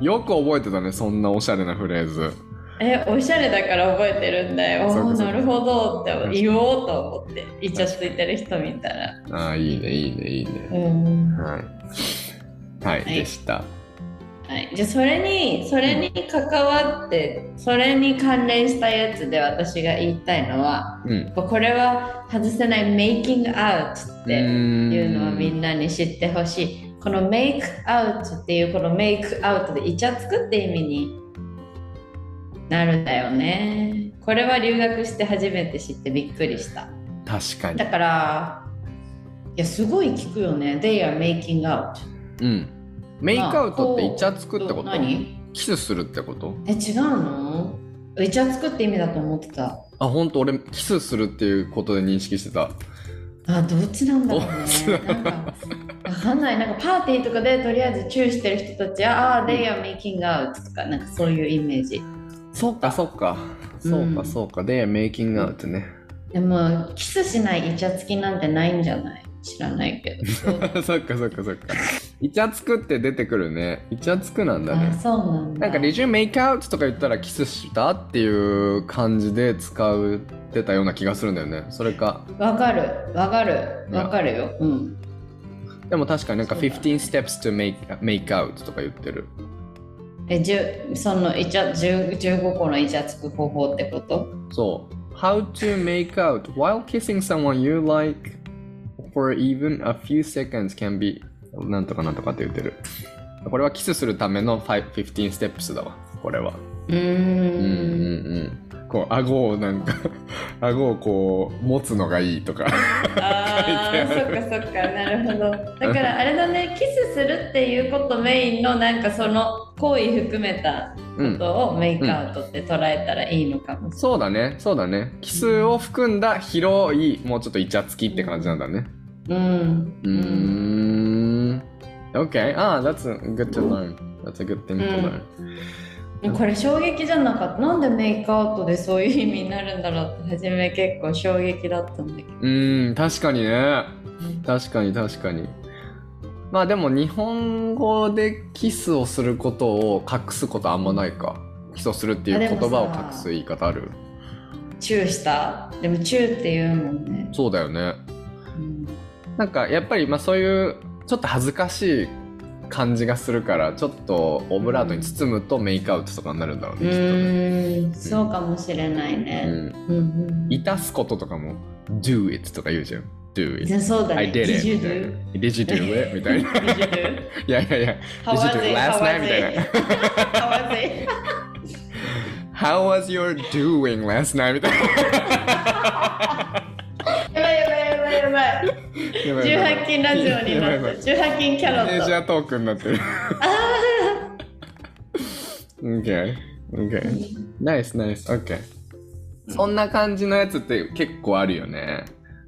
Speaker 2: う。
Speaker 1: よく覚えてたねそんなおしゃれなフレーズ
Speaker 2: えおしゃれだから覚えてるんだよ。なるほどって言おうと思ってイチャついてる人見たら。
Speaker 1: ああいいねいいねいいね。
Speaker 2: うん。
Speaker 1: はい。はい、
Speaker 2: はい。
Speaker 1: でした。
Speaker 2: はい、じゃあそれにそれに関わってそれに関連したやつで私が言いたいのは
Speaker 1: うん。
Speaker 2: これは外せない making out っていうのはみんなに知ってほしい。この make out っていうこの make out でイチャつくって意味になるんだよね。これは留学して初めて知ってびっくりした。
Speaker 1: 確かに
Speaker 2: だ。から、いや、すごい聞くよね。They are making out。
Speaker 1: うん。メイクアウトってイチャつくってこと？
Speaker 2: 何？
Speaker 1: キスするってこと？
Speaker 2: え、違うの？イチャつくって意味だと思ってた。
Speaker 1: あ、本当？俺キスするっていうことで認識してた。
Speaker 2: あ、どっちなんだろうね。なんか、わかんない。なんかパーティーとかでとりあえずチューしてる人たちは、ああ、they are making out とか、なんかそういうイメージ。
Speaker 1: そっかそっか。そうか
Speaker 2: うん
Speaker 1: そうか。で、making out ね。
Speaker 2: でも、キスしないイチャつきなんてないんじゃない？知らないけど。
Speaker 1: そっかそっかそっか。イチャつくって出てくるね。イチャつくなんだ
Speaker 2: あ、
Speaker 1: ね。
Speaker 2: そうなんだ。
Speaker 1: なんか、Did you make out? とか言ったらキスしたっていう感じで使うってたような気がするんだよね。それか。
Speaker 2: わかる、わかる、わかるよ。うん。
Speaker 1: でも確かになんか
Speaker 2: そうだ
Speaker 1: 15 steps to make, make out とか言ってる。
Speaker 2: え、じゅそのイチャ10 15個のイチャつく方法ってこと
Speaker 1: そう。How to make out while kissing someone you like for even a few seconds can be なんとかなんとかって言ってる。これはキスするための5 15 steps だわ。これは。
Speaker 2: うーん。
Speaker 1: うんうんうん。こう、顎をなんか、顎をこう、持つのがいいとか。
Speaker 2: あ あ、そっかそっか、なるほど。だからあれだね、キスするっていうことメインのなんかその行為含めた
Speaker 1: うん。
Speaker 2: ことをメイクアウトって捉えたらいいのかもし
Speaker 1: そうだね、そうだね。キスを含んだ広い、もうちょっとイチャつきって感じなんだね。
Speaker 2: うん。
Speaker 1: うーん。Okay. Ah, that's good to learn. That's a good thing to
Speaker 2: うん
Speaker 1: learn.
Speaker 2: うんこれ衝撃じゃなかった。なんでメイクアウトでそういう意味になるんだろうって初め結構衝撃だったんだけど。
Speaker 1: うーん、確かにね。確かに確かに。まあでも日本語でキスをすることを隠すことあんまないか。キスをするっていう言葉を隠す言い方ある
Speaker 2: チューしたでもチューって言うもんね。
Speaker 1: そうだよね。
Speaker 2: うん
Speaker 1: なんかやっぱりまあそういうちょっと恥ずかしい感じがするからちょっとオブラートに包むとメイクアウトとかになるんだろうね、
Speaker 2: うん、っとね。そうかもしれない
Speaker 1: ね。いたすこととかも「do it」とか言うじゃん「do it」
Speaker 2: そうだね「
Speaker 1: I did it」みたいな「did you do it」みたいな「いやいやいや。Did you do
Speaker 2: it
Speaker 1: last night」みたいな「
Speaker 2: how was
Speaker 1: your doing last night」みたいな。
Speaker 2: 18金ラジオになった。18金キャロット。
Speaker 1: マネージャートークになってる。OK。OK。ナイスナイス。OK。そんな感じのやつって結構あるよね。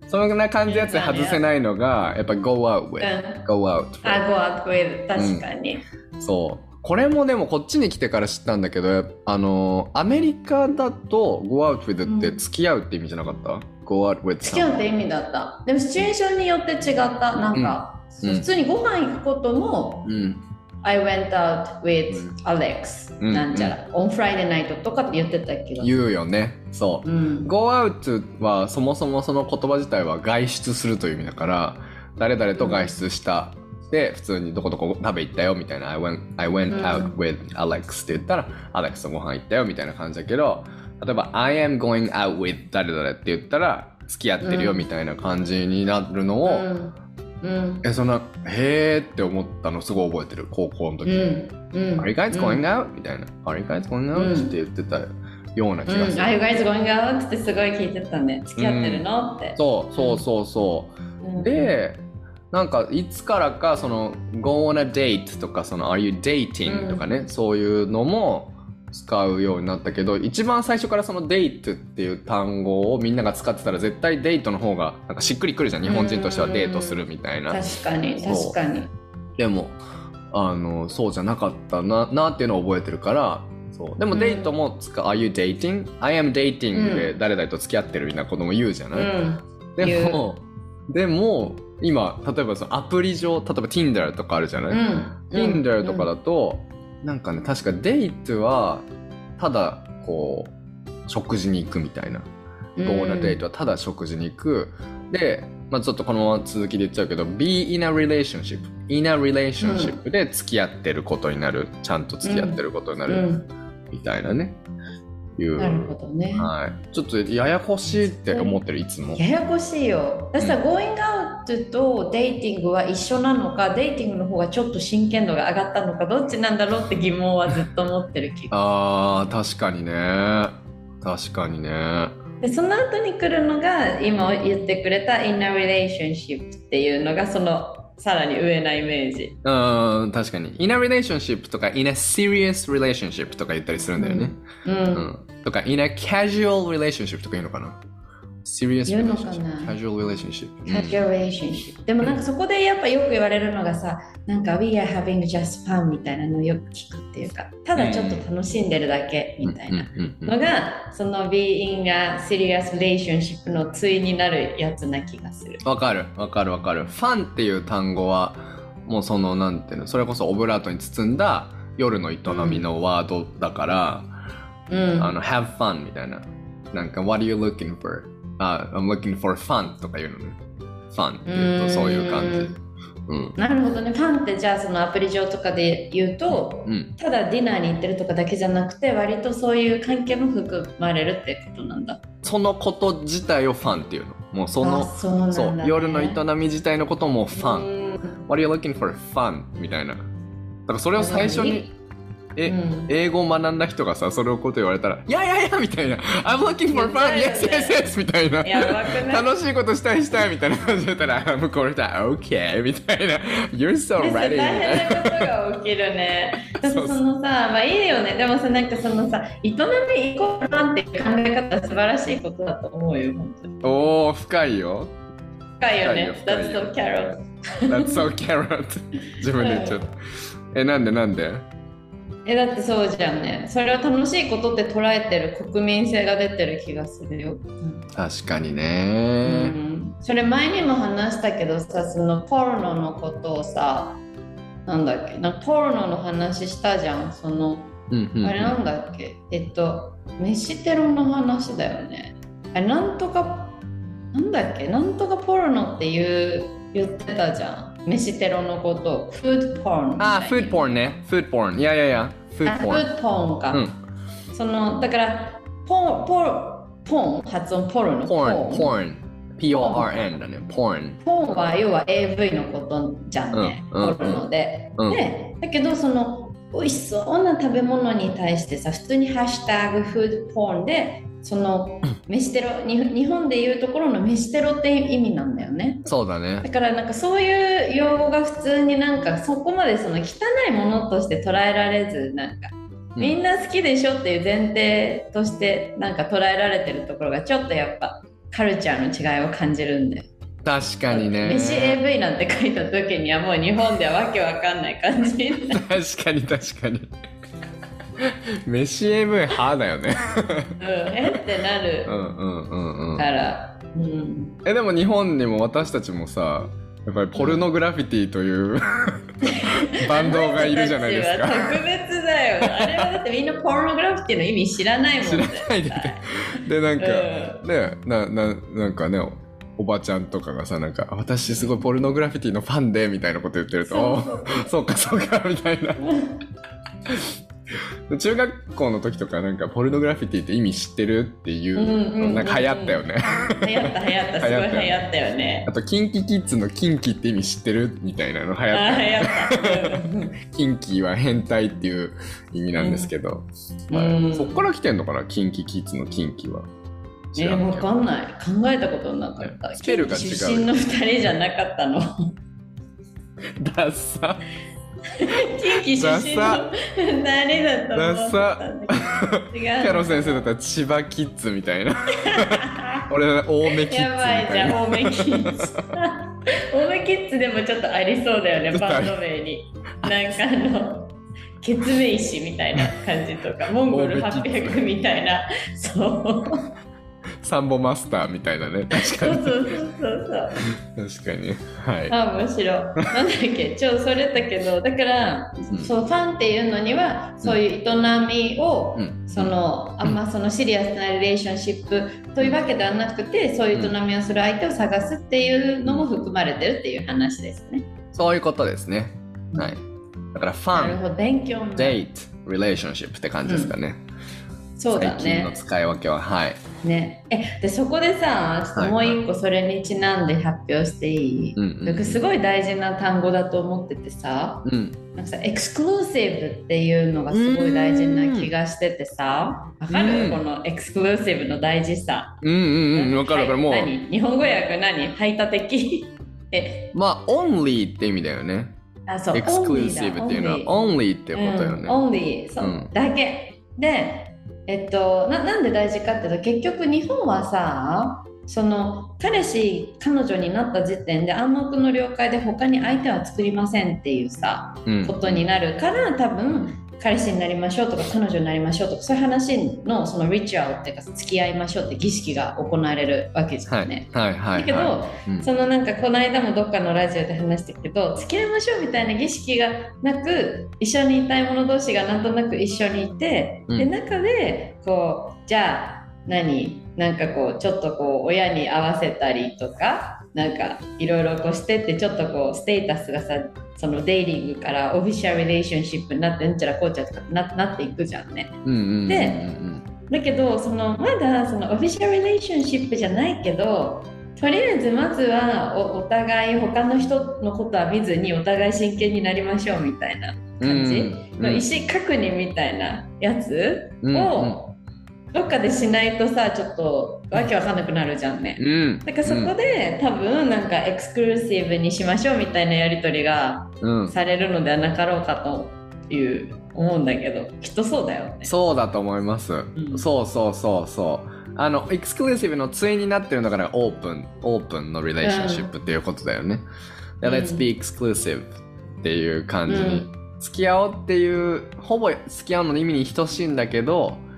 Speaker 1: そんな感じのやつで外せないのが、やっぱ go out
Speaker 2: う
Speaker 1: with。
Speaker 2: ん。
Speaker 1: go out
Speaker 2: あ、
Speaker 1: with。
Speaker 2: go out with 確かに。
Speaker 1: そう。これもでもこっちに来てから知ったんだけど、あの、アメリカだと go out with って付き合うって意味じゃなかった、?go out with
Speaker 2: 付き合うって意味だった。でもシチュエーションによって違った。なんか、
Speaker 1: うん
Speaker 2: 普通にご飯行くことも、
Speaker 1: うん。
Speaker 2: I went out with
Speaker 1: うん
Speaker 2: Alex、
Speaker 1: うん
Speaker 2: なんちゃら、on Friday night とかって言ってたけど。
Speaker 1: 言うよね。そう。
Speaker 2: うん。
Speaker 1: go out はそもそもその言葉自体は外出するという意味だから、誰々と外出した。で、普通にどこどこ食べ行ったよみたいな、I went, I went
Speaker 2: うん
Speaker 1: out with Alex って言ったら、Alex とご飯行ったよみたいな感じだけど、例えば I am going out with 誰々って言ったら、付き合ってるよみたいな感じになるのを、
Speaker 2: うん。うん。
Speaker 1: え、そんな、へーって思ったのすごい覚えてる、高校の時。
Speaker 2: うん。うん。
Speaker 1: Are you guys going out? みたいな。Are you guys going out?
Speaker 2: うん
Speaker 1: って言ってたような気がす
Speaker 2: うん、
Speaker 1: る。
Speaker 2: Are you guys going out? ってすごい聞いてたね。付き合ってるの、って。
Speaker 1: そうそうそうそう。
Speaker 2: うん、
Speaker 1: で、なんかいつからかその go on a date とかその are you dating とかね、そういうのも使うようになったけど一番最初からその date っていう単語をみんなが使ってたら絶対デートの方がなんかしっくりくるじゃん。日本人としてはデートするみたいな。
Speaker 2: 確かに、確かに。
Speaker 1: でもあのそうじゃなかったななっていうのを覚えてるからそう。でも
Speaker 2: うん
Speaker 1: デートも使う、Are you dating? I am dating で誰々と付き合ってるみたいなことも言うじゃ
Speaker 2: う
Speaker 1: ない、
Speaker 2: ん。
Speaker 1: でも、でも、今、例えばそのアプリ上、例えば Tinder とかあるじゃない、
Speaker 2: うん。
Speaker 1: Tinder とかだと、なんかね、確かデイトは、ただ、こう、食事に行くみたいな。
Speaker 2: うん、
Speaker 1: Go on a date はただ食事に行く。で、まあちょっとこのまま続きで言っちゃうけど、be in a relationship。in a relationship で付き合ってることになる。ちゃんと付き合ってることになる。
Speaker 2: うん。
Speaker 1: みたいなね。いう。
Speaker 2: なるほどね。
Speaker 1: はい。ちょっとややこしいって思ってる、いつも。
Speaker 2: ややこしいよ。だからさ、going out とデイティングは一緒なのか、デイティングの方がちょっと真剣度が上がったのか、どっちなんだろうって疑問はずっと持ってる気が。
Speaker 1: あー、確かにね。確かにね。
Speaker 2: で、その後に来るのが、今言ってくれた in a relationship っていうのが、そのさらに上なイメージ。
Speaker 1: うん、確かに。in a relationship とか in a serious relationship とか言ったりするんだよね。
Speaker 2: うん。
Speaker 1: うん。とか in a casual relationship とか言うのかな
Speaker 2: うのか
Speaker 1: relationship
Speaker 2: な
Speaker 1: ？casual relationship うん
Speaker 2: casual relationship。でもなんかそこでやっぱよく言われるのがさ、なんか we are having just fun みたいなのをよく聞くっていうか、ただちょっと楽しんでるだけみたいな。のが、その being a serious relationship の対になるやつな気がする。
Speaker 1: わかるわかるわかる。ファンっていう単語は、もうその、なんていうの、それこそオブラートに包んだ夜の営みのワードだから、
Speaker 2: うん。
Speaker 1: あの、have fun みたいな。なんか、what are you looking for? あ、I'm looking for fun とか言うのね。fun っていうとそういう感じ。うん。
Speaker 2: なるほどね。ファンってじゃあそのアプリ上とかで言うと、
Speaker 1: うん。
Speaker 2: ただディナーに行ってるとかだけじゃなくて、割とそういう関係も含まれるってことなんだ。
Speaker 1: そのこと自体をファンっていうの。もうそ
Speaker 2: あ
Speaker 1: の、
Speaker 2: そうね。
Speaker 1: そう、夜の営み自体のこともファン。
Speaker 2: ン。
Speaker 1: What are you looking for? Fun みたいな。だからそれを最初に、え、
Speaker 2: うん
Speaker 1: 英語を学んだ人がさ、それをこと言われたら、いやいやいやみたいな、I'm looking for
Speaker 2: い
Speaker 1: fun!
Speaker 2: や
Speaker 1: Yes, yes,
Speaker 2: ね
Speaker 1: yes! みたいな。楽しいことしたいしたいみたいな感じだったら、向こうの人は、OK! みたいな。You're so
Speaker 2: で
Speaker 1: ready!
Speaker 2: 大変なことが起きるね。
Speaker 1: そ
Speaker 2: のさ、まあいいよね。でもさ、なんかそのさ、営みイコールファンって考え方は素晴らしいことだと思うよ、本当に。
Speaker 1: おー、深いよ。
Speaker 2: 深いよね。That's so carrot.
Speaker 1: That's so carrot. 自分で言っちゃった。え、なんでなんで？
Speaker 2: え、だってそうじゃんね。それを楽しいことって捉えてる国民性が出てる気がするよ。
Speaker 1: 確かに
Speaker 2: う
Speaker 1: ね。
Speaker 2: ん、それ前にも話したけどさ、そのポルノのことをさ、なんだっけ、なポルノの話したじゃん。その、
Speaker 1: うんうんうん
Speaker 2: あれなんだっけ、えっと、飯テロの話だよね。あれ、なんとか、なんだっけ、なんとかポルノっていう言ってたじゃん。飯テロのことを、フードポーン。
Speaker 1: あ、フードポーンね。フードポーン。いやいやいや、フー
Speaker 2: あ
Speaker 1: ドポーン。
Speaker 2: フードポーンか。
Speaker 1: うん。
Speaker 2: その、だから、ポン、ポン、ポン、発音ポルノ。
Speaker 1: ポーン、
Speaker 2: ポ
Speaker 1: ーン。P-O-R-N だね。ポーン。
Speaker 2: ポンは要は AV のことじゃんね、
Speaker 1: うんうん
Speaker 2: ポルノで。
Speaker 1: うん
Speaker 2: で、だけどその美味しそうな食べ物に対してさ、普通にハッシュタグフードポーンで、その飯テロに、日本でいうところの飯テロって意味なんだよね。
Speaker 1: そうだね
Speaker 2: だ。からなんかそういう用語が普通になんかそこまでその汚いものとして捉えられず、なんか
Speaker 1: うん
Speaker 2: みんな好きでしょっていう前提としてなんか捉えられてるところがちょっとやっぱカルチャーの違いを感じるんで。
Speaker 1: 確かにね。
Speaker 2: 飯 AV なんて書いた時にはもう日本ではわけわかんない感じ
Speaker 1: 確かに確かに。飯 AV 派だよね。
Speaker 2: うんえってな
Speaker 1: う
Speaker 2: る
Speaker 1: んうんうんうん
Speaker 2: か。ら、うん、
Speaker 1: え、でも日本にも私たちもさ、やっぱりポルノグラフィティという バンドがいるじゃないですか。
Speaker 2: 特別だよあれはだってみんなポルノグラフィティの意味知らないもん
Speaker 1: 知らないでで、なんか、
Speaker 2: う
Speaker 1: ね、な、な、なんかね、おばちゃんとかがさ、なんか、私すごいポルノグラフィティのファンで、みたいなこと言ってると、
Speaker 2: そう
Speaker 1: かそうか、みたいな。で 中学校の時とかなんかポルノグラフィティって意味知ってるっていうなんか流行ったよね。
Speaker 2: 流行った流行った。すごい流行ったよね。
Speaker 1: あとキンキキッズのキンキって意味知ってるみたいなの流行った。
Speaker 2: 流
Speaker 1: ね。
Speaker 2: 行った。う ん
Speaker 1: キンキは変態っていう意味なんですけど、はい
Speaker 2: うん。
Speaker 1: そっから来てんのかな？キンキキッズのキンキは。知
Speaker 2: えー、わかんない。考えたことなかった。
Speaker 1: スペルが違う
Speaker 2: 出身の二人じゃなかったの。
Speaker 1: ダッサ
Speaker 2: 近畿出身の二人だと思ったんだけ？ど違う
Speaker 1: キャロ先生だったら千葉キッズみたいな。俺は青梅キッズみ
Speaker 2: やばいじ。ゃん、青梅キッズ。青梅キッズでもちょっとありそうだよね、バンド名に。なんかあの、ケツメイシみたいな感じとか、モンゴル
Speaker 1: 青梅キッズ
Speaker 2: 800みたいな。そう。
Speaker 1: サンボマスターみたいなね。確かに。
Speaker 2: そうそうそうそう。
Speaker 1: 確かに。はい。
Speaker 2: あ、面白い。なんだっけ、超それだけど、だから、
Speaker 1: うん
Speaker 2: そう、ファンっていうのには、そういう営みを、
Speaker 1: うん。
Speaker 2: そのあんまそのシリアスなリレーションシップというわけではなくてそういう営みをする相手を探すっていうのも含まれてるっていう話ですね。
Speaker 1: そういうことですね。はい。だからファン、
Speaker 2: なるほど勉強になる
Speaker 1: デート、リレーションシップって感じですかね。
Speaker 2: そうだ
Speaker 1: 最近の
Speaker 2: ね。
Speaker 1: 使い分けははい。
Speaker 2: ね。えでそこでさ、ちょっともう一個それにちなんで発表していい、
Speaker 1: うんうん
Speaker 2: 僕すごい大事な単語だと思っててさ、
Speaker 1: うん。
Speaker 2: なんかさ、エクスクルーシブっていうのがすごい大事な気がしててさ、わかる、
Speaker 1: うん。
Speaker 2: このエクスクルーシブの大事さ。
Speaker 1: うんうんうんわかるわかる。もう。
Speaker 2: 日本語訳何？排他的？え、
Speaker 1: まあ only って意味だよね。
Speaker 2: あ、そう、
Speaker 1: エクスクルーシブっていうのは。
Speaker 2: only
Speaker 1: only ってことよね、
Speaker 2: うん、only そう、
Speaker 1: うん。
Speaker 2: だけ。でえっとななんで大事かっていうと結局日本はさその彼氏彼女になった時点で暗黙の了解で他に相手は作りませんっていうさ
Speaker 1: うん。
Speaker 2: ことになるから多分彼氏になりましょうとか彼女になりましょうとかそういう話のそのリチュアルっていうか付き合いましょうって儀式が行われるわけじゃ
Speaker 1: はい
Speaker 2: んね。
Speaker 1: はいはい。
Speaker 2: だけど、
Speaker 1: はいうん。
Speaker 2: そのなんかこの間もどっかのラジオで話したけど付き合いましょうみたいな儀式がなく一緒にいたい者同士がなんとなく一緒にいて、
Speaker 1: うん。
Speaker 2: で中でこうじゃあ何？なんかこうちょっとこう親に合わせたりとかなんかいろいろこうしてってちょっとこうステータスがさそのデイリングからオフィシャルリレーションシップになってうんちゃらこうちゃらとかななっていくじゃんね。
Speaker 1: うんうんうんうん
Speaker 2: でだけどそのまだそのオフィシャルリレーションシップじゃないけどとりあえずまずはおお互い他の人のことは見ずにお互い真剣になりましょうみたいな感じ。
Speaker 1: うん
Speaker 2: の意思確認みたいなやつ
Speaker 1: うん
Speaker 2: をどっかでしないとさちょっとわけわかんなくなるじゃんね。
Speaker 1: うん。
Speaker 2: だからそこで多分なんかエクスクルーシブにしましょうみたいなやり取りが
Speaker 1: うん。
Speaker 2: されるのではなかろうかという思うんだけどきっとそうだよね。
Speaker 1: そうだと思います、
Speaker 2: ん。
Speaker 1: そうそうそうそう。あのエクスクルーシブの対になってるのがオープンオープンのリレーションシップっていうことだよね、で
Speaker 2: うん。
Speaker 1: Let's be exclusive っていう感じに、
Speaker 2: うん。
Speaker 1: 付き合おうっていうほぼ付き合うの意味に等しいんだけどあ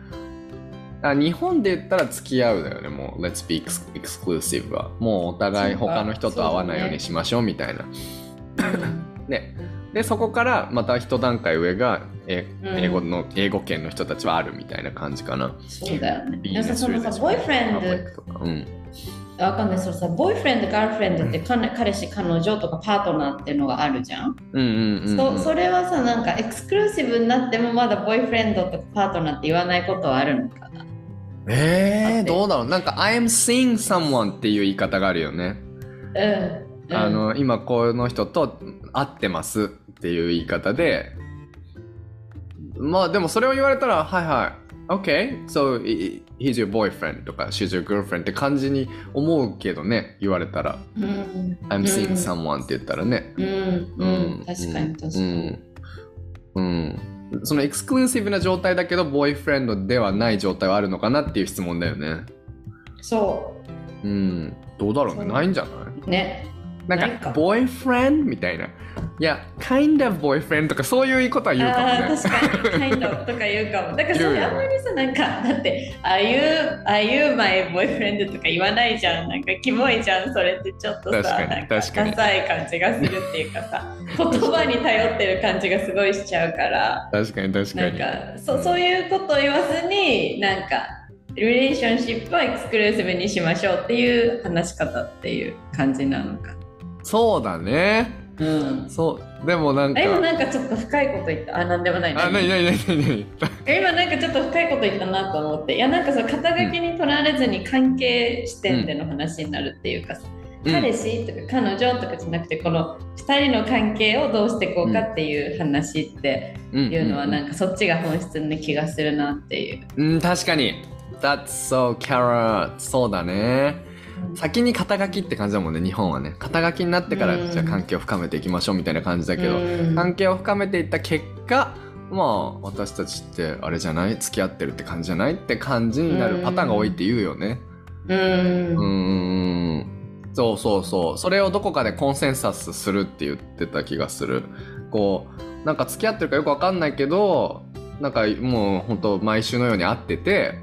Speaker 1: 日本で言ったら付き合うだよねもう Let's be ex- exclusive はもうお互い他の人と会わないようにしましょうみたいなねでそこからまた一段階上が英語の英語圏の人たちはあるみたいな感じかな。
Speaker 2: そうだよね。
Speaker 1: ビ
Speaker 2: でもさそのさ、ボーイフレン
Speaker 1: パブリックとかうん。
Speaker 2: ド、わかんない、そのさ、ボーイフレンド、ガールフレンドってかな彼氏、彼女とかパートナーっていうのがあるじゃん？
Speaker 1: うんうんうんうん。
Speaker 2: そそれはさ、なんかエクスクルーシブになってもまだボーイフレンドとかパートナーって言わないことはあるのかな？
Speaker 1: えー、どうだろうなんか I'm seeing someone っていう言い方があるよね。
Speaker 2: うん。うん。
Speaker 1: あ、の今この人と会ってますっていう言い方で。まあでもそれを言われたらはいはい。OK so he's your boyfriend とか she's your girlfriend って感じに思うけどね言われたら。
Speaker 2: うん、
Speaker 1: I'm
Speaker 2: うん
Speaker 1: seeing someone って言ったらね。
Speaker 2: うん、うん、確かに確かに。
Speaker 1: うん、うん、そのエクスクルーシブな状態だけどボーイフレンドではない状態はあるのかなっていう質問だよね。
Speaker 2: そ
Speaker 1: う。ん。どうだろうね。ないんじゃない？う
Speaker 2: ね。
Speaker 1: なん
Speaker 2: か
Speaker 1: かボーイフレンドみたいな。いや kind of boyfriend とかそういうことは言うかも
Speaker 2: ああ
Speaker 1: ね
Speaker 2: ー、確かに、kind of とか言うかも。だからそれあんまりさ、なんか、だって、Are you, are you my boyfriend とか言わないじゃん。なんか、キモいじゃん、それってちょっとさ、
Speaker 1: 確かに
Speaker 2: なんか、
Speaker 1: 確かに。
Speaker 2: ダサい感じがするっていうかさ、言葉に頼ってる感じがすごいしちゃうから、
Speaker 1: 確かに確かに。
Speaker 2: なんか、そそういうことを言わずに、なんか、リレーションシップはエクスクルーシブにしましょうっていう話し方っていう感じなのか。
Speaker 1: そうだね。
Speaker 2: うん。
Speaker 1: そうでもなんか。
Speaker 2: あ今なんかちょっと深いこと言った。あ、なんでもない。
Speaker 1: あなになになになに
Speaker 2: え 今なんかちょっと深いこと言ったなと思って。いやなんかそう肩書きに取られずに関係視点での話になるっていうかさ、彼氏とか彼女とかじゃなくてこの2人の関係をどうしていこうかっていう話っていうのはなんかそっちが本質な気がするなっていう。
Speaker 1: うん確かに。That's so Kara そうだね先に肩書きって感じだもんね日本はね。肩書きになってから
Speaker 2: うん。
Speaker 1: じゃあ関係を深めていきましょうみたいな感じだけど、
Speaker 2: うん。
Speaker 1: 関係を深めていった結果まあ私たちってあれじゃない？付き合ってるって感じじゃないって感じになるパターンが多いって言うよね。
Speaker 2: うん。
Speaker 1: うんん。そうそうそう。それをどこかでコンセンサスするって言ってた気がする。こうなんか付き合ってるかよくわかんないけどなんかもう本当毎週のように会ってて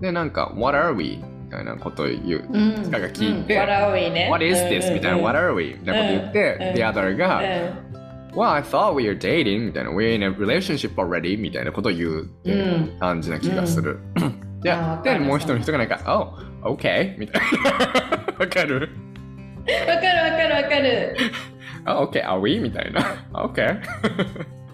Speaker 1: でなんか「What are we?」みたいなことを言う
Speaker 2: うん
Speaker 1: なんか聞いて
Speaker 2: うん
Speaker 1: What is this? みたいな、What are we? みたいなこと言って、
Speaker 2: うん
Speaker 1: The other が、
Speaker 2: う
Speaker 1: Well, I thought we were dating みたいな、We're in a relationship already みたいなことを言うっていう感じな気がする。でで、もう一人の人がなんか、Oh, okay みたいな。わかる？
Speaker 2: んわかるわかるわかる
Speaker 1: ?Oh, okay, are we? みたいな。Okay.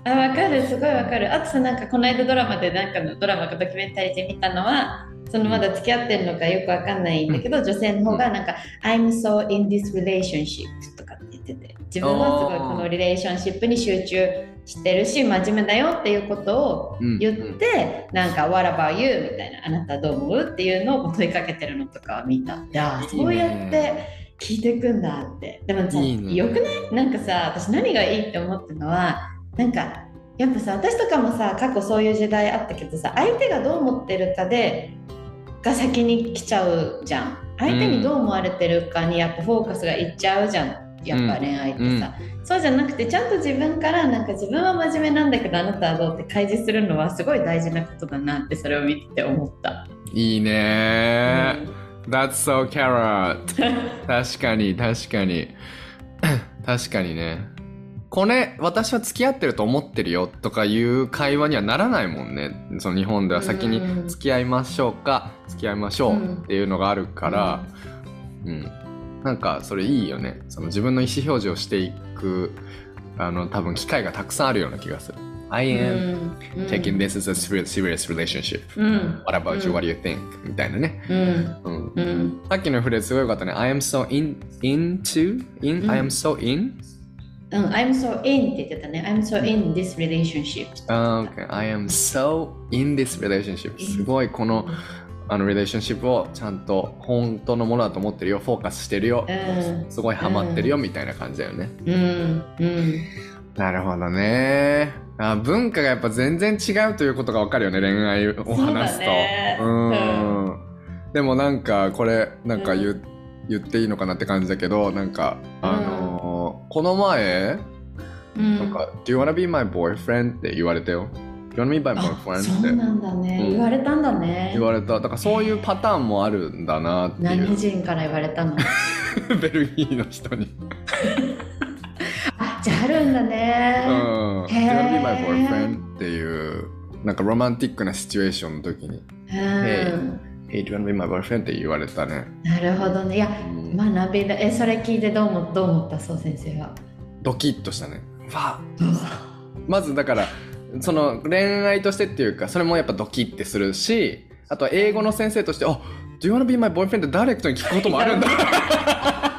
Speaker 2: あわかる。すごいわかる。あとさなんかこの間ドラマでなんかのドラマかドキュメンタリーで見たのはそのまだ付き合ってるのかよくわかんないんだけど、女性の方がなんか「I'm so in this relationship」とかって言ってて自分はすごいこのリレーションシップに集中してるし真面目だよっていうことを
Speaker 1: うん。
Speaker 2: 言って、なんか「What about you?」みたいな「あなたどう思う?」っていうのを問いかけてるのとか見た。いそうやって聞いていくんだって。でもさ
Speaker 1: ね。
Speaker 2: よくない？なんかさ私何がいいって思ったのはなんかやっぱさ私とかもさ過去そういう時代あったけどさ相手がどう思ってるかでが先に来ちゃうじゃん。相手にどう思われてるかにやっぱフォーカスがいっちゃうじゃん。やっぱ恋愛ってさ、そうじゃなくてちゃんと自分からなんか自分は真面目なんだけどあなたはどうって開示するのはすごい大事なことだなってそれを見てて思った。
Speaker 1: いいね。ー、That's so carrot 確かに確かに。確かにねこれ私は付き合ってると思ってるよとかいう会話にはならないもんね。その日本では先に
Speaker 2: うん。
Speaker 1: 付き合いましょうか付き合いましょうっていうのがあるから、うん。なんかそれいいよね。その自分の意思表示をしていくあの多分機会がたくさんあるような気がする。I
Speaker 2: う
Speaker 1: am
Speaker 2: ん。
Speaker 1: taking this as a serious relationship.
Speaker 2: うん、
Speaker 1: What about you?
Speaker 2: うん
Speaker 1: What do you think? みたいなね、
Speaker 2: うん。
Speaker 1: うん、
Speaker 2: うん。
Speaker 1: さっきのフレーズすごいよかったね。I am so in into in、
Speaker 2: うん
Speaker 1: I am so in?
Speaker 2: うん、I'm so in って言ってたね。I'm so in this relationship.
Speaker 1: あー okay. I am so in this relationship. すごいこのあの relationship をちゃんと本当のものだと思ってるよ。フォーカスしてるよ。
Speaker 2: うん、
Speaker 1: すごいハマってるよ。みたいな感じだよね、
Speaker 2: うん、うん。
Speaker 1: なるほどね。あ文化がやっぱ全然違うということがわかるよね恋愛を話すと。
Speaker 2: そう
Speaker 1: ん。でもなんかこれなんか言,、言っていいのかなって感じだけどなんかあのーこの前
Speaker 2: うん。
Speaker 1: なんか「Do you wanna be my boyfriend?」って言われたよ「Do you wanna be my
Speaker 2: あ
Speaker 1: boyfriend?」
Speaker 2: そうなんだね、
Speaker 1: うん。
Speaker 2: 言われたんだね。
Speaker 1: 言われた。だからそういうパターンもあるんだなってい
Speaker 2: 何
Speaker 1: う
Speaker 2: 人から言われたの？
Speaker 1: ベルギーの人に。
Speaker 2: あじゃああるんだね。
Speaker 1: うん「Do you wanna be my boyfriend?」っていうなんかロマンティックなシチュエーションの時に。
Speaker 2: うん、
Speaker 1: Hey, do you wanna be my boyfriend? って言われたね。
Speaker 2: なるほどねいや
Speaker 1: うん
Speaker 2: 学びだえそれ聞いてどうもどう思った？そう先生は
Speaker 1: ドキッとしたね。わまずだから、その恋愛としてっていうか、それもやっぱドキッてするし、あとは英語の先生として、あ Do you wanna be my boyfriend? ってダイレクトに聞くこともあるんだ。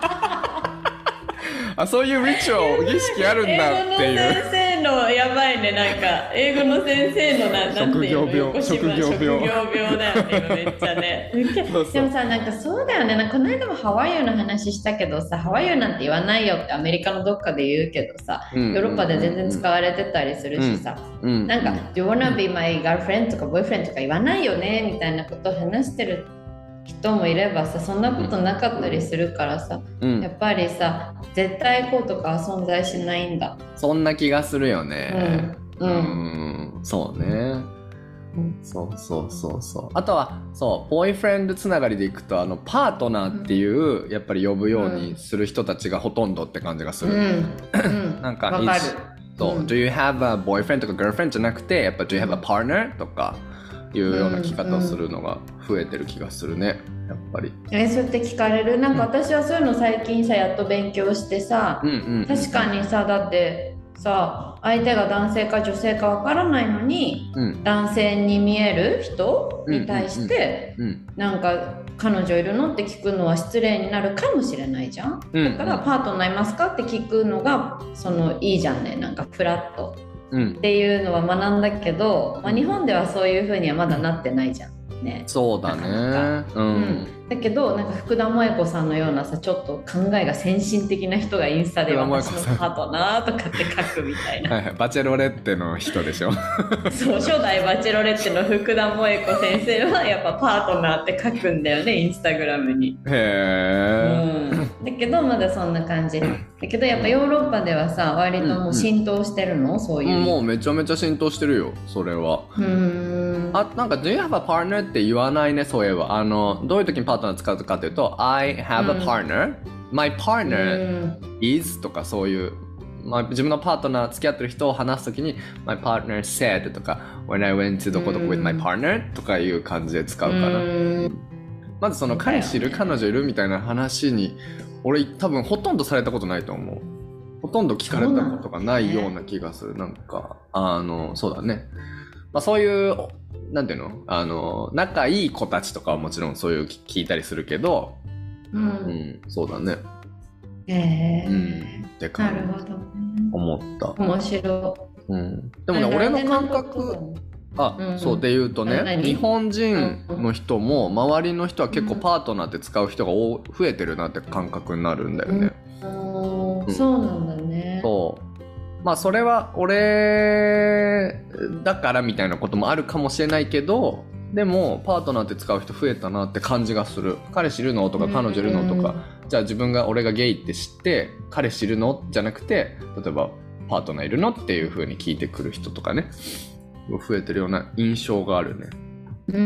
Speaker 1: あ、そういうリチュアル、儀式あるんだっていう。
Speaker 2: のやばいねなんか英語の先生のななんていうの
Speaker 1: 職業病。職業病
Speaker 2: 職業病だよね今めっちゃね。
Speaker 1: そうそう。
Speaker 2: でもさなんかそうだよね。なんかこの間もハワイユの話したけどさハワイユなんて言わないよってアメリカのどっかで言うけどさ
Speaker 1: ヨ
Speaker 2: ヨーロッパで全然使われてたりするしさ、
Speaker 1: うん、
Speaker 2: なんか「Do you wanna be my girlfriend?」とか「boyfriend」とか言わないよねみたいなことを話してる人もいればさそんなことなかったりするからさ
Speaker 1: うん
Speaker 2: やっぱりさ絶対こうとかは存在しないんだ。
Speaker 1: そんな気がするよね。
Speaker 2: うんうん
Speaker 1: うんそうね。
Speaker 2: うん
Speaker 1: そうそうそうそう。あとは、そう、ボーイフレンドつながりでいくと、あの、パートナーっていう、やっぱり呼ぶようにする人たちがほとんどって感じがする。
Speaker 2: うんうん
Speaker 1: なんか
Speaker 2: わかる。
Speaker 1: そう、
Speaker 2: うん
Speaker 1: Do you have a boyfriend とか girlfriend じゃなくて、やっぱ Do you have a partner? とかいうような聞き方をするのが増えてる気がするね。やっぱり。
Speaker 2: えそうやって聞かれる？なんか私はそういうの最近さやっと勉強してさ
Speaker 1: うんうん、うん。
Speaker 2: 確かにさだってさ相手が男性か女性かわからないのに
Speaker 1: うん。
Speaker 2: 男性に見える人に対して、
Speaker 1: うん。
Speaker 2: なんか彼女いるのって聞くのは失礼になるかもしれないじゃん
Speaker 1: うん。
Speaker 2: だからパートナーいますかって聞くのがそのいいじゃんねなんかフラット
Speaker 1: うん
Speaker 2: っ。ていうのは学んだけど、まあ、日本ではそういう風にはまだなってないじゃんね
Speaker 1: そうだね。う
Speaker 2: うん
Speaker 1: ん。
Speaker 2: だけどなんか福田萌子さんのようなさちょっと考えが先進的な人がインスタで私のパートナーとかって書くみたいな
Speaker 1: はいはい。バチェロレッテの人でしょ。
Speaker 2: そう初代バチェロレッテの福田萌子先生はやっぱパートナーって書くんだよねインスタグラムに。
Speaker 1: へえ。
Speaker 2: うん、だけどまだそんな感じだけどやっぱヨーロッパではさ割ともう浸透してるの、そういう
Speaker 1: もうめちゃめちゃ浸透してるよ、それは。
Speaker 2: うーん
Speaker 1: あ、なんか、do you have a partner? って言わないね、そういえば。あの、どういう時にパートナー使うかというと、I have
Speaker 2: うん
Speaker 1: a partner.、My
Speaker 2: う
Speaker 1: partner
Speaker 2: ん
Speaker 1: is とかそういう、まあ、自分のパートナー、付き合ってる人を話すときに、My partner said とか、When I went to どこどこ with my partner とかいう感じで使うかな。
Speaker 2: うん
Speaker 1: まずその彼氏いる、彼女いるみたいな話に、俺多分ほとんどされたことないと思う。ほとんど聞かれたことがないような気がする。なんか、あの、そうだね。まあそういう、なんていうの？あの、仲いい子たちとかはもちろんそういう聞いたりするけど、
Speaker 2: う。
Speaker 1: うんん、そうだね。
Speaker 2: え
Speaker 1: うん。
Speaker 2: ー
Speaker 1: って
Speaker 2: な
Speaker 1: 感じ
Speaker 2: るほどね。
Speaker 1: 思った。
Speaker 2: 面白
Speaker 1: うん。で
Speaker 2: い。
Speaker 1: もね、俺の感覚、
Speaker 2: の
Speaker 1: あ、
Speaker 2: うん
Speaker 1: そうで言うとね、
Speaker 2: 何？
Speaker 1: 日本人の人も周りの人は結構パートナーって使う人が多増えてるなって感覚になるんだよね。うん
Speaker 2: そうなんだね。
Speaker 1: そう。まあそれは俺だからみたいなこともあるかもしれないけど、でもパートナーって使う人増えたなって感じがする。彼氏いるのとか彼女いるのとか、じゃあ自分が俺がゲイって知って彼氏いるの？じゃなくて、例えばパートナーいるのっていう風に聞いてくる人とかね、増えてるような印象があるね。
Speaker 2: う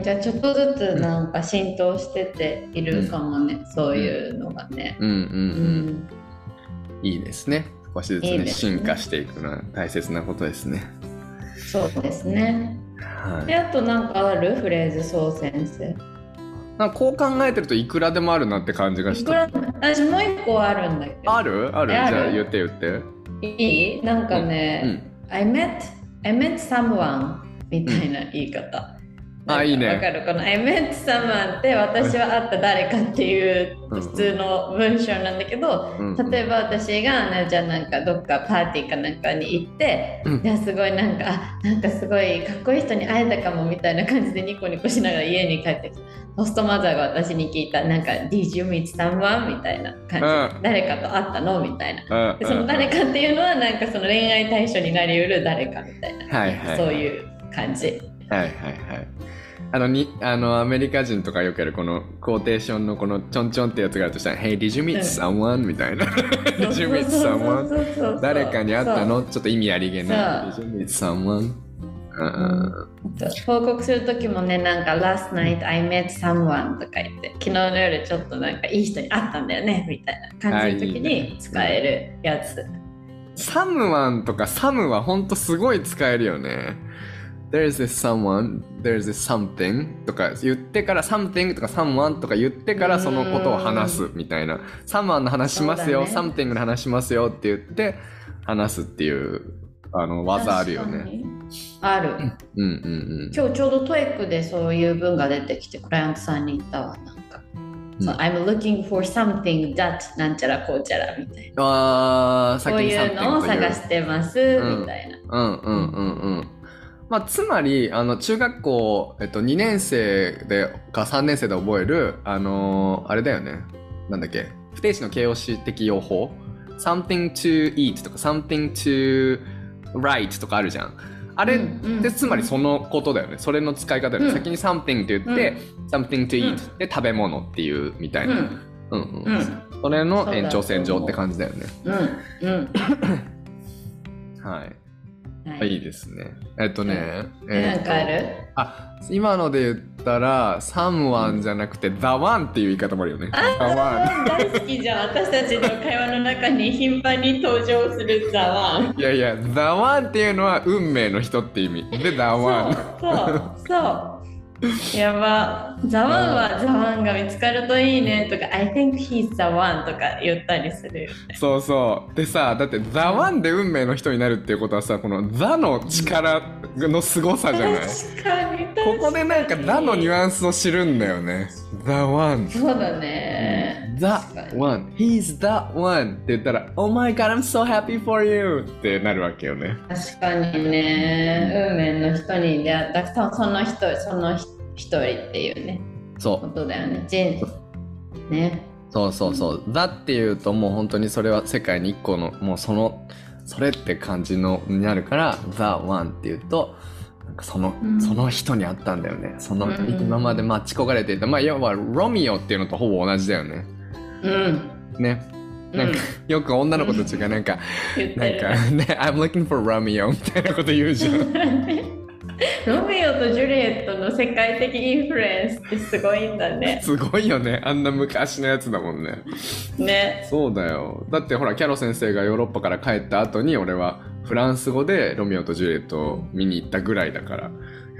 Speaker 2: ん、じゃあちょっとずつなんか浸透してているかもね、そういうのがね。
Speaker 1: うんうん
Speaker 2: う
Speaker 1: うん。
Speaker 2: ん、
Speaker 1: いいですね。少しずつね進化していくのは大切なことですね。
Speaker 2: そうですね。
Speaker 1: はい
Speaker 2: で、。あとなんかあるフレーズそう先生。
Speaker 1: なんかこう考えてるといくらでもあるなって感じがし
Speaker 2: いく
Speaker 1: た。
Speaker 2: ら私もう一個あるんだけど。
Speaker 1: ある？ある？じ
Speaker 2: えある？
Speaker 1: ゃあ言って言って。
Speaker 2: いい？なんかね、
Speaker 1: うん。
Speaker 2: I met, I met someone みたいな言い方。
Speaker 1: あいいね。
Speaker 2: わかる。この I met someone って私は会った誰かっていう
Speaker 1: うん
Speaker 2: 普通の文章なんだけど、
Speaker 1: うん。
Speaker 2: 例えば私がなおちゃんなんかどっかパーティーかなんかに行って、
Speaker 1: うん。
Speaker 2: すごいなんかあなんかすごいかっこいい人に会えたかもみたいな感じでニコニコしながら家に帰ってきてホストマザーが私に聞いたなんか Did you meet someone? みたいな感じ、
Speaker 1: うん。
Speaker 2: 誰かと会ったの？みたいな。その誰かっていうのはなんかその恋愛対象になりうる誰かみたいな、
Speaker 1: はいはい。
Speaker 2: そういう感じ。
Speaker 1: はいはいはい。あのにあのアメリカ人とかよくやるこのクォーテーションのこのちょんちょんってやつがあるとしたら「Hey, did you meet
Speaker 2: うん
Speaker 1: someone?」みたいな「Did you meet someone?」誰かに会ったの？ちょっと意味ありげな「
Speaker 2: そ
Speaker 1: Did you meet someone?」うん
Speaker 2: 報告する時もねなんか「Last night I met someone」とか言って昨日の夜ちょっとなんかいい人に会ったんだよねみたいな感じの時に使えるやつ。
Speaker 1: サムワンとかサムはほんとすごい使えるよね。There's this someone, there's this something とか言ってから something とか someone とか言ってからそのことを話すみたいな。someone の話しますよ、
Speaker 2: ね
Speaker 1: something の話しますよって言って話すっていうあの技あるよね。
Speaker 2: ある。
Speaker 1: うんうん
Speaker 2: 今日ちょうど TOEIC でそういう文が出てきてクライアントさんに言ったわなんか。
Speaker 1: うん
Speaker 2: そう I'm looking for something that なんちゃらこうちゃらみたいな。
Speaker 1: うん。あー、さっきに
Speaker 2: こういうのを探してます、
Speaker 1: うん
Speaker 2: みたいな。
Speaker 1: うんうんうんうん。まあ、つまり、あの、中学校、えっと、2年生で、か3年生で覚える、あのーあれだよね。なんだっけ。不定詞の形容詞的用法。something to eat とか something to write とかあるじゃん。あれ
Speaker 2: うんうん
Speaker 1: ってつまりそのことだよね。それの使い方だよね。
Speaker 2: うん
Speaker 1: 先に something って言って、something to eat で食べ物っていうみたいな。
Speaker 2: うん
Speaker 1: うんうん
Speaker 2: うん
Speaker 1: それの延長線上って感じだよね。
Speaker 2: うんうん。
Speaker 1: はい。
Speaker 2: はい
Speaker 1: いですね。えっとね。
Speaker 2: えなんかある？
Speaker 1: あ今ので言ったら、サムワンじゃなくて、ザワンっていう言い方もあるよね。ザワン。
Speaker 2: 大好きじゃん私たちの会話の中に頻繁に登場するザワン
Speaker 1: いやいや、ザワンっていうのは運命の人って意味。で、ザワン。
Speaker 2: そうそうやばザワンはザワンが見つかるといいねとか I think he's the one とか言ったりするよね
Speaker 1: そうそう。でさ、だって、ザワンで運命の人になるっていうことはさ、このザの力の凄さじゃない？
Speaker 2: 確かに
Speaker 1: ここでなんかザのニュ
Speaker 2: ン
Speaker 1: アンスを知るんだよね。ザワン。
Speaker 2: そうだねかに
Speaker 1: one. He's the one. って言ったら、Oh my god, I'm so happy for you! ってなるわけよね。
Speaker 2: 確かにね運命の人に出会ったその人その一人っていうねこ
Speaker 1: そう。
Speaker 2: とだよね人ね
Speaker 1: そうそうそう。だっていうともう本当にそれは世界に一個の、もうその、それって感じのになるから、The One っていうと、なんかその、
Speaker 2: うん
Speaker 1: その人に会ったんだよね。その、
Speaker 2: うん
Speaker 1: 今まで待ち焦がれていた。まあ、要はロミオっていうのとほぼ同じだよね。
Speaker 2: うん
Speaker 1: ね。なんか、よく女の子たちがなんか、なんかね、I'm looking for Romeo みたいなこと言うじゃん。
Speaker 2: ロミオとジュリエットの世界的インフルエンスってすごいんだね。
Speaker 1: すごいよね。あんな昔のやつだもんね。
Speaker 2: ね。
Speaker 1: そうだよ。だってほら、キャロ先生がヨーロッパから帰った後に、俺はフランス語でロミオとジュリエットを見に行ったぐらいだから。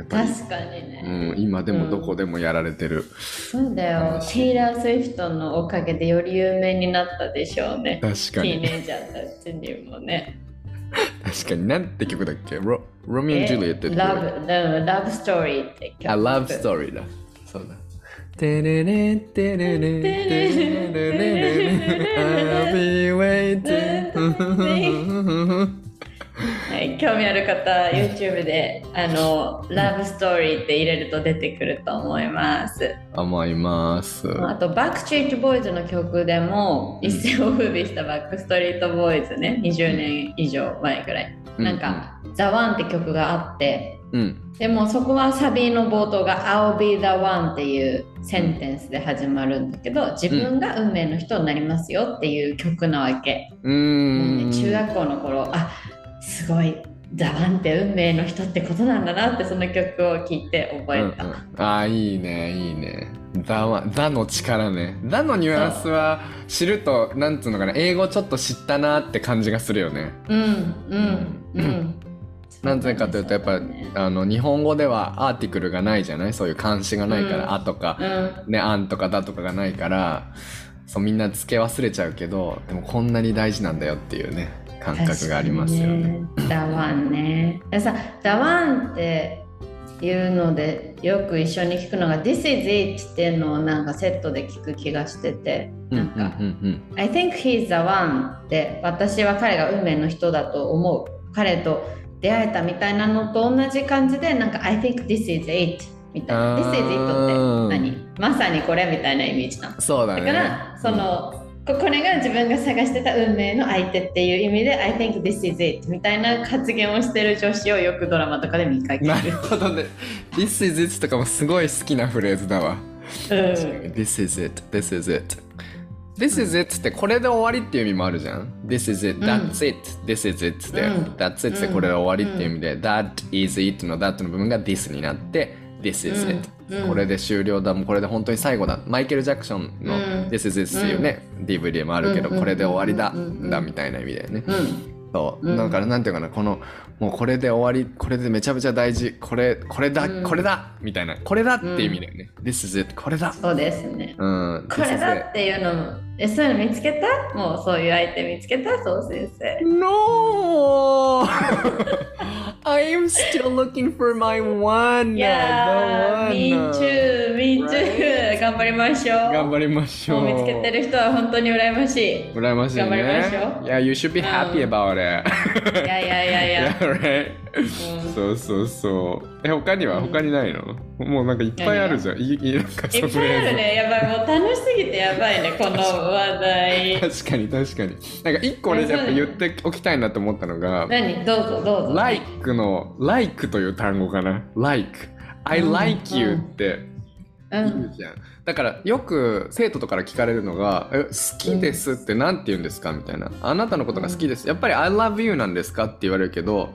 Speaker 2: 確かにね。
Speaker 1: うん、今でもどこでもやられてる。
Speaker 2: そうだよ。テイラー・スウィフトのおかげでより有名になったでしょうね。
Speaker 1: 確かに。
Speaker 2: ティーネイジャーたちにもね。
Speaker 1: 確かに。なんて曲だっけ？ロロミオ・ジュリエットって
Speaker 2: ラブ、ラブラブストーリーって曲。
Speaker 1: あ、ラブストーリーだ。そうだ。テレレテレレテレレレレ I'll be waiting
Speaker 2: はい、興味ある方、YouTube であのラブストーリーって入れると出てくると思います。
Speaker 1: 思います。
Speaker 2: あと、バックストリートボーイズの曲でも一世を風靡したバックストリートボーイズね、20年以上前くらい。なんか、ザ・ワンって曲があって、
Speaker 1: うん。
Speaker 2: でもそこはサビの冒頭が I'll be the one っていうセンテンスで始まるんだけど、自分が運命の人になりますよっていう曲なわけ。
Speaker 1: う
Speaker 2: んね中学校の頃あすごいザワンって運命の人ってことなんだなってその曲を聴いて覚えた、
Speaker 1: うんうん、ああいいねいいね。ザはザの力ね。ザのニュアンスは知るとなんつうのかな。英語ちょっと知ったなって感じがするよね。
Speaker 2: うんうんうん。
Speaker 1: なんでかというとやっぱあの日本語ではアーティクルがないじゃない？そういう漢詩がないから「
Speaker 2: うん。
Speaker 1: あ」とか。
Speaker 2: うん「
Speaker 1: ねあん」とか「だ」とかがないからそうみんな付け忘れちゃうけどでもこんなに大事なんだよっていうね感覚がありますよね。
Speaker 2: ザワンね。でさザワンっていうのでよく一緒に聞くのが This is it っていうのをなんかセットで聞く気がしてて。
Speaker 1: うん
Speaker 2: なんか、I think he's the one って私は彼が運命の人だと思う。彼と出会えたみたいなのと同じ感じでなんか I think this is it みたいな。This is it って何？まさにこれみたいなイメージなの。
Speaker 1: うん、そうだね。
Speaker 2: だからその、ここれが自分が探してた運命の相手っていう意味で I think this is it みたいな発言をしてる女子をよくドラマとかで見かける。
Speaker 1: なるほどね。This is it とかもすごい好きなフレーズだわ。
Speaker 2: うん
Speaker 1: This is it, this is it. This is it ってこれで終わりっていう意味もあるじゃん。This is it,
Speaker 2: うん
Speaker 1: that's it, this is it で、
Speaker 2: うん
Speaker 1: that's it でこれで終わりっていう意味で、that is it の that の部分が this になって、this is it、
Speaker 2: うん。
Speaker 1: これで終了だ、もうこれで本当に最後だ。マイケル・ジャクソンの
Speaker 2: うん。
Speaker 1: This is it っていうね、DVD もあるけど、
Speaker 2: うん
Speaker 1: これで終わりだ、
Speaker 2: うん
Speaker 1: だみたいな意味だよね。
Speaker 2: うん。
Speaker 1: そう、
Speaker 2: うん
Speaker 1: だからなんていうかなこのもうこれで終わりこれでめちゃめちゃ大事これこれだ、
Speaker 2: うん。
Speaker 1: これだみたいな。これだって意味だよね、This is it これだ。
Speaker 2: そうですね。
Speaker 1: うん。
Speaker 2: これだっていうのも。えそういうの見つけた？もうそういう相手見つけた？そう先生。
Speaker 1: No I am still looking for my one
Speaker 2: いやー、
Speaker 1: the
Speaker 2: me
Speaker 1: one
Speaker 2: too, me too、頑張りましょう。
Speaker 1: 頑張りましょう。
Speaker 2: もう見つけてる人は本当に羨ましい。い
Speaker 1: 羨ましいね。
Speaker 2: 頑張りましょう。
Speaker 1: いや You should be happy
Speaker 2: うん
Speaker 1: about it
Speaker 2: やいやいやいや。ん。
Speaker 1: そうそうそう。え他には？
Speaker 2: うん。
Speaker 1: 他にないの、もうなんかいっぱいあるじゃん。いいなんか
Speaker 2: いっぱいあるね。やばい、もう楽しすぎてやばいね、この話題。
Speaker 1: 確かに確かに。なんか一個俺
Speaker 2: えそう
Speaker 1: やっぱ言っておきたいなと思ったのが
Speaker 2: 何？どうぞどうぞ。
Speaker 1: like の like という単語かな？Like I
Speaker 2: うん。
Speaker 1: like you
Speaker 2: うん
Speaker 1: って
Speaker 2: う。
Speaker 1: 言うん。じゃん、だからよく生徒とかから聞かれるのが「え好きです」って何て言うんですかみたいな「あなたのことが好きです」やっぱり「I love you」なんですかって言われるけど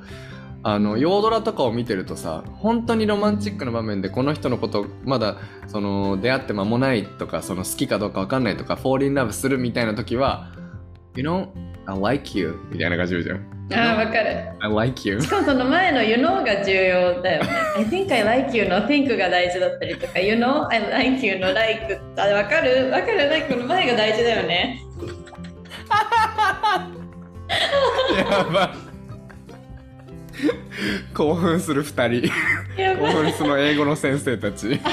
Speaker 1: あの洋ドラとかを見てるとさ本当にロマンチックな場面でこの人のことまだその出会って間もないとかその好きかどうか分かんないとか fall in love するみたいな時は「You know I like you」みたいな感じじゃん
Speaker 2: あー、わかる。
Speaker 1: I like you
Speaker 2: しかもその前の You know が重要だよね。I think I like you の think が大事だったりとか、You know I like you の like あ、わかる？わかる？like の前が大事だよね。
Speaker 1: やば。い興奮する二人。興。奮する英語の先生たち。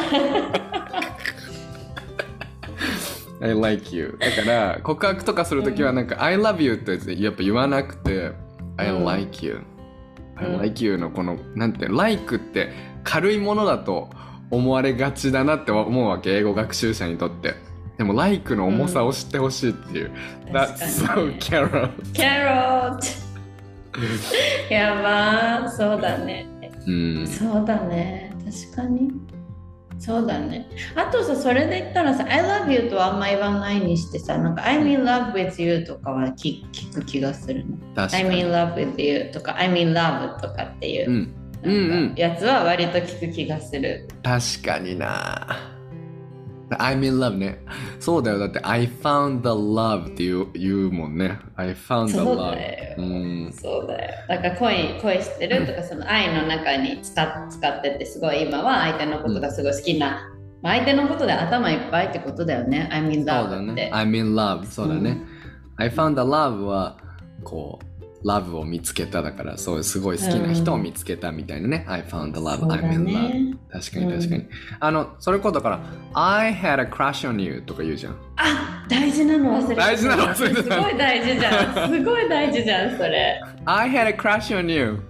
Speaker 1: I like you だから告白とかするときはなんか、I love you ってやっぱ言わなくて I
Speaker 2: うん
Speaker 1: like you、I
Speaker 2: うん
Speaker 1: like you のこのなんて like って軽いものだと思われがちだなって思うわけ英語学習者にとってでも like の重さを知ってほしいっていう、That's so
Speaker 2: に
Speaker 1: Carol
Speaker 2: キャロット。やばー、そうだね。
Speaker 1: うん
Speaker 2: そうだね。確かに。そうだね。あとさ、それで言ったらさ、I love you とはあんま言わないにしてさ、なんか I'm in love with you とかは聞聞く気がするの。
Speaker 1: 確か
Speaker 2: I'm
Speaker 1: に
Speaker 2: in love with you とか I'm in love とかっていうう、
Speaker 1: ん
Speaker 2: やつは割と聞く気がする。
Speaker 1: 確かにな I'm in love ね。そうだよ。だって I found the love って言う言うもんね。I found the
Speaker 2: そう
Speaker 1: love.
Speaker 2: だよ。
Speaker 1: うん。
Speaker 2: そうだよ。だから恋、恋してるとか、その愛の中に使っ使ってて、すごい今は相手のことがすごい好きな、まあ相手のことで頭いっぱいってことだよね。I'm in
Speaker 1: そうだ
Speaker 2: love っ
Speaker 1: ね
Speaker 2: て。。
Speaker 1: I'm in love. そうだね。I found the love は、こう、love を見つけただから、そうすごい好きな人を見つけたみたいなね。I found the
Speaker 2: そ
Speaker 1: love.
Speaker 2: うだ
Speaker 1: I'm in love.
Speaker 2: ね。
Speaker 1: 確かに確かに。あの、それこそだから、I had a crush on you とか言うじゃん。
Speaker 2: あ大事なの忘れてた。
Speaker 1: 大事なの？忘れてた
Speaker 2: すごい大事じゃん。すごい大事じゃん、それ。
Speaker 1: I had a crush on you.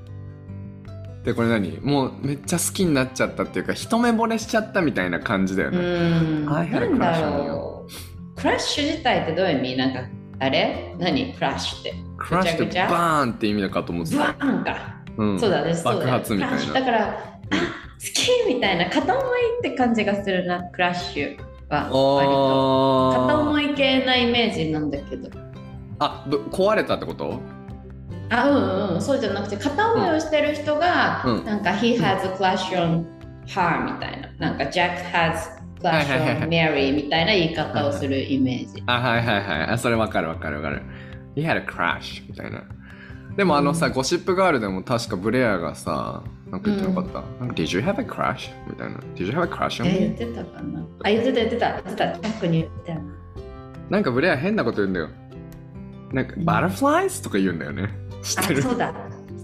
Speaker 1: で、これ何？もうめっちゃ好きになっちゃったっていうか、一目惚れしちゃったみたいな感じだよ
Speaker 2: う
Speaker 1: ね。
Speaker 2: ん。
Speaker 1: I had a
Speaker 2: なんだ
Speaker 1: crush on
Speaker 2: ろう。クラッシュ自体ってどういう意味？なんか、あれ？何？クラッシュって。
Speaker 1: クラッシュってバーンって意味だかと思って
Speaker 2: バ
Speaker 1: た。
Speaker 2: ーンか。
Speaker 1: うん
Speaker 2: そうだね、
Speaker 1: 爆発みたいな
Speaker 2: だから、あ好きみたいな、片思いって感じがするな、クラッシュは。割と。片
Speaker 1: あ
Speaker 2: 思い系なイメージなんだけど。
Speaker 1: あど壊れたってこと？
Speaker 2: あ、うんうん、そうじゃなくて、片思いをしてる人が、
Speaker 1: うん
Speaker 2: なんか、he has a crush on her みたいな。なんか、Jack has
Speaker 1: はい
Speaker 2: crush
Speaker 1: はいはいは
Speaker 2: on
Speaker 1: い
Speaker 2: Mary みたいな言い方をするイメージ。
Speaker 1: あ、はいはいはい。あ、それわかるわかるわかる。He had a crash みたいな。でもあのさ、ゴシップガールでも確かブレアがさ、なんか言ってなかった？なんか Did you have a crush? みたいな。Did you have a crush on
Speaker 2: え、言
Speaker 1: me?
Speaker 2: ってたかなあ、言ってた言ってた言ってた。ジャックに言ってた。
Speaker 1: なんかブレア変なこと言うんだよ。なんか、バタフライズとか言うんだよね。知って
Speaker 2: あ、
Speaker 1: る
Speaker 2: そうだ。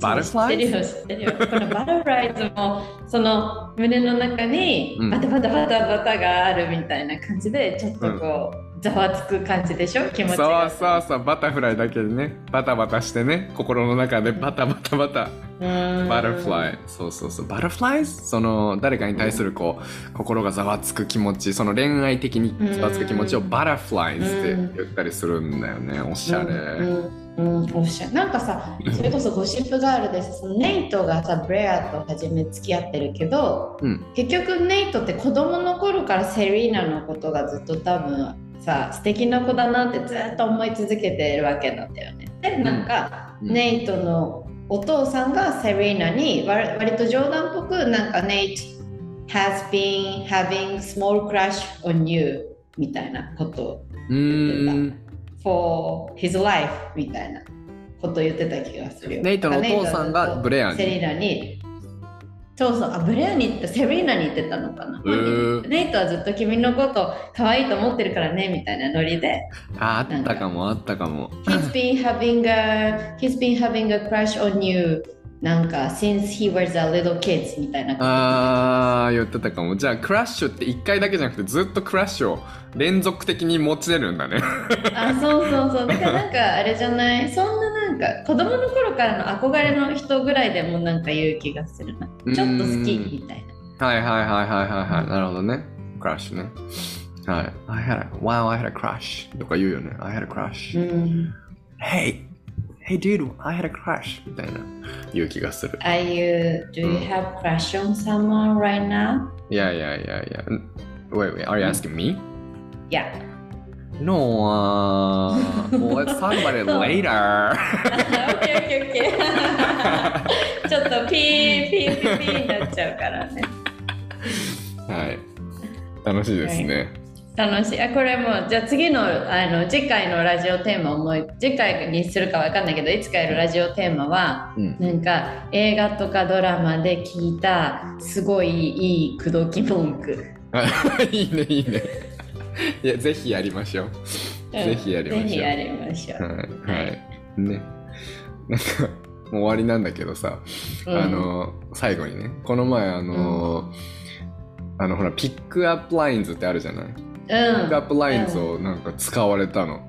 Speaker 1: バタフライズ
Speaker 2: 知ってるよ。このバタフライズも、その胸の中に
Speaker 1: うん
Speaker 2: バタバタバタバタがあるみたいな感じで、ちょっとこう、ざわつく感じでしょ？気持ち
Speaker 1: そう
Speaker 2: が。
Speaker 1: そうそう、バタフライだけでね、バタバタしてね、心の中でバタバタバタ。バタフ
Speaker 2: イ。
Speaker 1: ライ。そうそうそう。バタフライズその、誰かに対するこう、心がざわつく気持ち、その恋愛的にざわつく気持ちをバタフライズって言ったりするんだよね。おしゃれ。
Speaker 2: うん、うん、おっしゃなんかさ、それこそゴシップガールでさ、そのネイトがさ、ブレアと初め付き合ってるけど、
Speaker 1: うん。
Speaker 2: 結局ネイトって子供の頃からセリーナのことがずっと多分さ、素敵な子だなってずっと思い続けてるわけなんだよね。で、なんか、
Speaker 1: うん。
Speaker 2: ネイトのお父さんがセリーナに割割と冗談っぽくなんかネイト has been having small crush on you みたいなことを
Speaker 1: うーん。
Speaker 2: For his life みたいなこと言ってた気がするよ。
Speaker 1: ネイトのお父さんがブレアに。
Speaker 2: セリーナに。そうそう。あブレアに言ってセリーナに言ってたのかな、
Speaker 1: へー。
Speaker 2: ネイトはずっと君のこと可愛いと思ってるからねみたいなノリで。
Speaker 1: ああったかも、あったかも。
Speaker 2: He's been having a he's been having a crush on you なんか since he was a little kid みたいな
Speaker 1: ああ、言ってたかも。じゃあ、クラッシュって1回だけじゃなくて、ずっとクラッシュを連続的に持ち出るんだね。
Speaker 2: あそうそうそうだからなんかあれじゃない？そんななんか子供の頃からの憧れの人ぐらいでもなんか言う気がするなちょっと好きみたいな
Speaker 1: はいはいはいはいはいはい。なるほどね。クラッシュね。はい。I had a, wow, I had a crush. とか言うよね。I had a crush.
Speaker 2: うん、
Speaker 1: Hey! Hey dude, I had a crush. みたいな言う気がする。
Speaker 2: Are you do you have crush on someone right now?
Speaker 1: いやいやいやいや。Wait, wait, are you asking me?
Speaker 2: Yeah
Speaker 1: No, uh, well, let's talk about it later.
Speaker 2: OK OK OK ちょっとピーピーピーピーになっちゃうからね
Speaker 1: はい。楽しいですね。
Speaker 2: 楽しいあこれもうじゃあ次のあの次回のラジオテーマを思い次回にするかわかんないけどいつかやるラジオテーマは
Speaker 1: うん。
Speaker 2: なんか映画とかドラマで聞いたすごいいい口説き文句
Speaker 1: いいね、いいね。いや、ぜひやりましょう。ぜひやりましょう
Speaker 2: ぜひやりましょう、
Speaker 1: はい。はい。ね。なんか、もう終わりなんだけどさ、
Speaker 2: うん
Speaker 1: あの、最後にね、この前、あの、あの、ほら、 pick-up lines ってあるじゃない、 pick-up lines をなんか使われたの。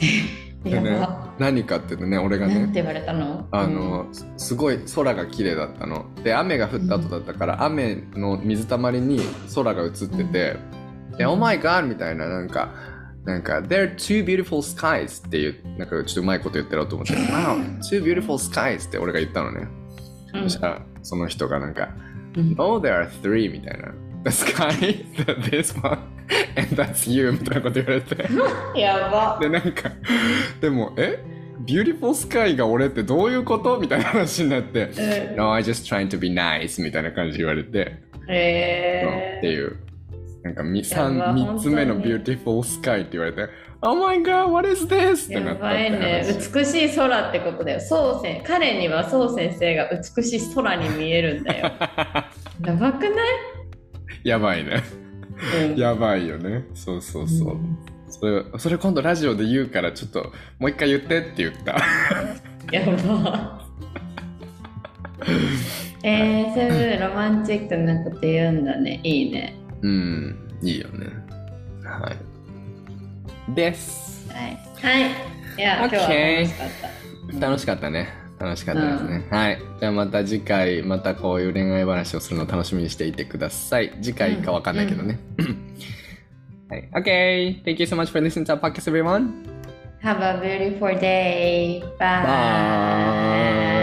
Speaker 2: うん、
Speaker 1: でね何かっていうとね、俺がね
Speaker 2: なんて、言われたの？
Speaker 1: あの、すすごい空が綺麗だったの。で、雨が降った後だったから、雨の水たまりに空が映ってて、で、Oh my god! みたいな、なんか、なんか、There are two beautiful skies っていう、なんかちょっとうまいこと言ってろうと思って、Wow! Two beautiful skies って俺が言ったのね。
Speaker 2: うん
Speaker 1: そしたら、その人がなんか、
Speaker 2: うん、
Speaker 1: Oh, there are three みたいな。The sky, this one, and that's you みたいなこと言われて。
Speaker 2: やば
Speaker 1: で、なんか、でも、え ?Beautiful sky が俺ってどういうこと？みたいな話になって、
Speaker 2: うん
Speaker 1: No, I just trying to be nice みたいな感じで言われて、
Speaker 2: え
Speaker 1: っていう。なんかみ
Speaker 2: や
Speaker 1: 三
Speaker 2: ば
Speaker 1: 三つ目の
Speaker 2: 本当に
Speaker 1: Beautiful Sky って言われて Oh my god, what is this? ってな
Speaker 2: や
Speaker 1: った
Speaker 2: ね
Speaker 1: 話。
Speaker 2: 美しい空ってことだよそうせん彼にはそう先生が美しい空に見えるんだよ やばくない、
Speaker 1: やばいね。
Speaker 2: うん、
Speaker 1: やばいよね。そうそうそう。
Speaker 2: ん
Speaker 1: それそれ今度ラジオで言うからちょっともう一回言ってって言った。
Speaker 2: やばえー、そういうロマンチックなこと言うんだねいいね
Speaker 1: うん、いいよね。はい。です。
Speaker 2: はい、はい、いや、今日は楽しかった
Speaker 1: 楽しかったね。楽しかったですね。はい。じゃあまた次回、またこういう恋愛話をするのを楽しみにしていてください。次回かわかんないけどね。はい。OK! Thank you so much for listening to our podcast, everyone.
Speaker 2: Have a beautiful day. Bye.
Speaker 1: Bye.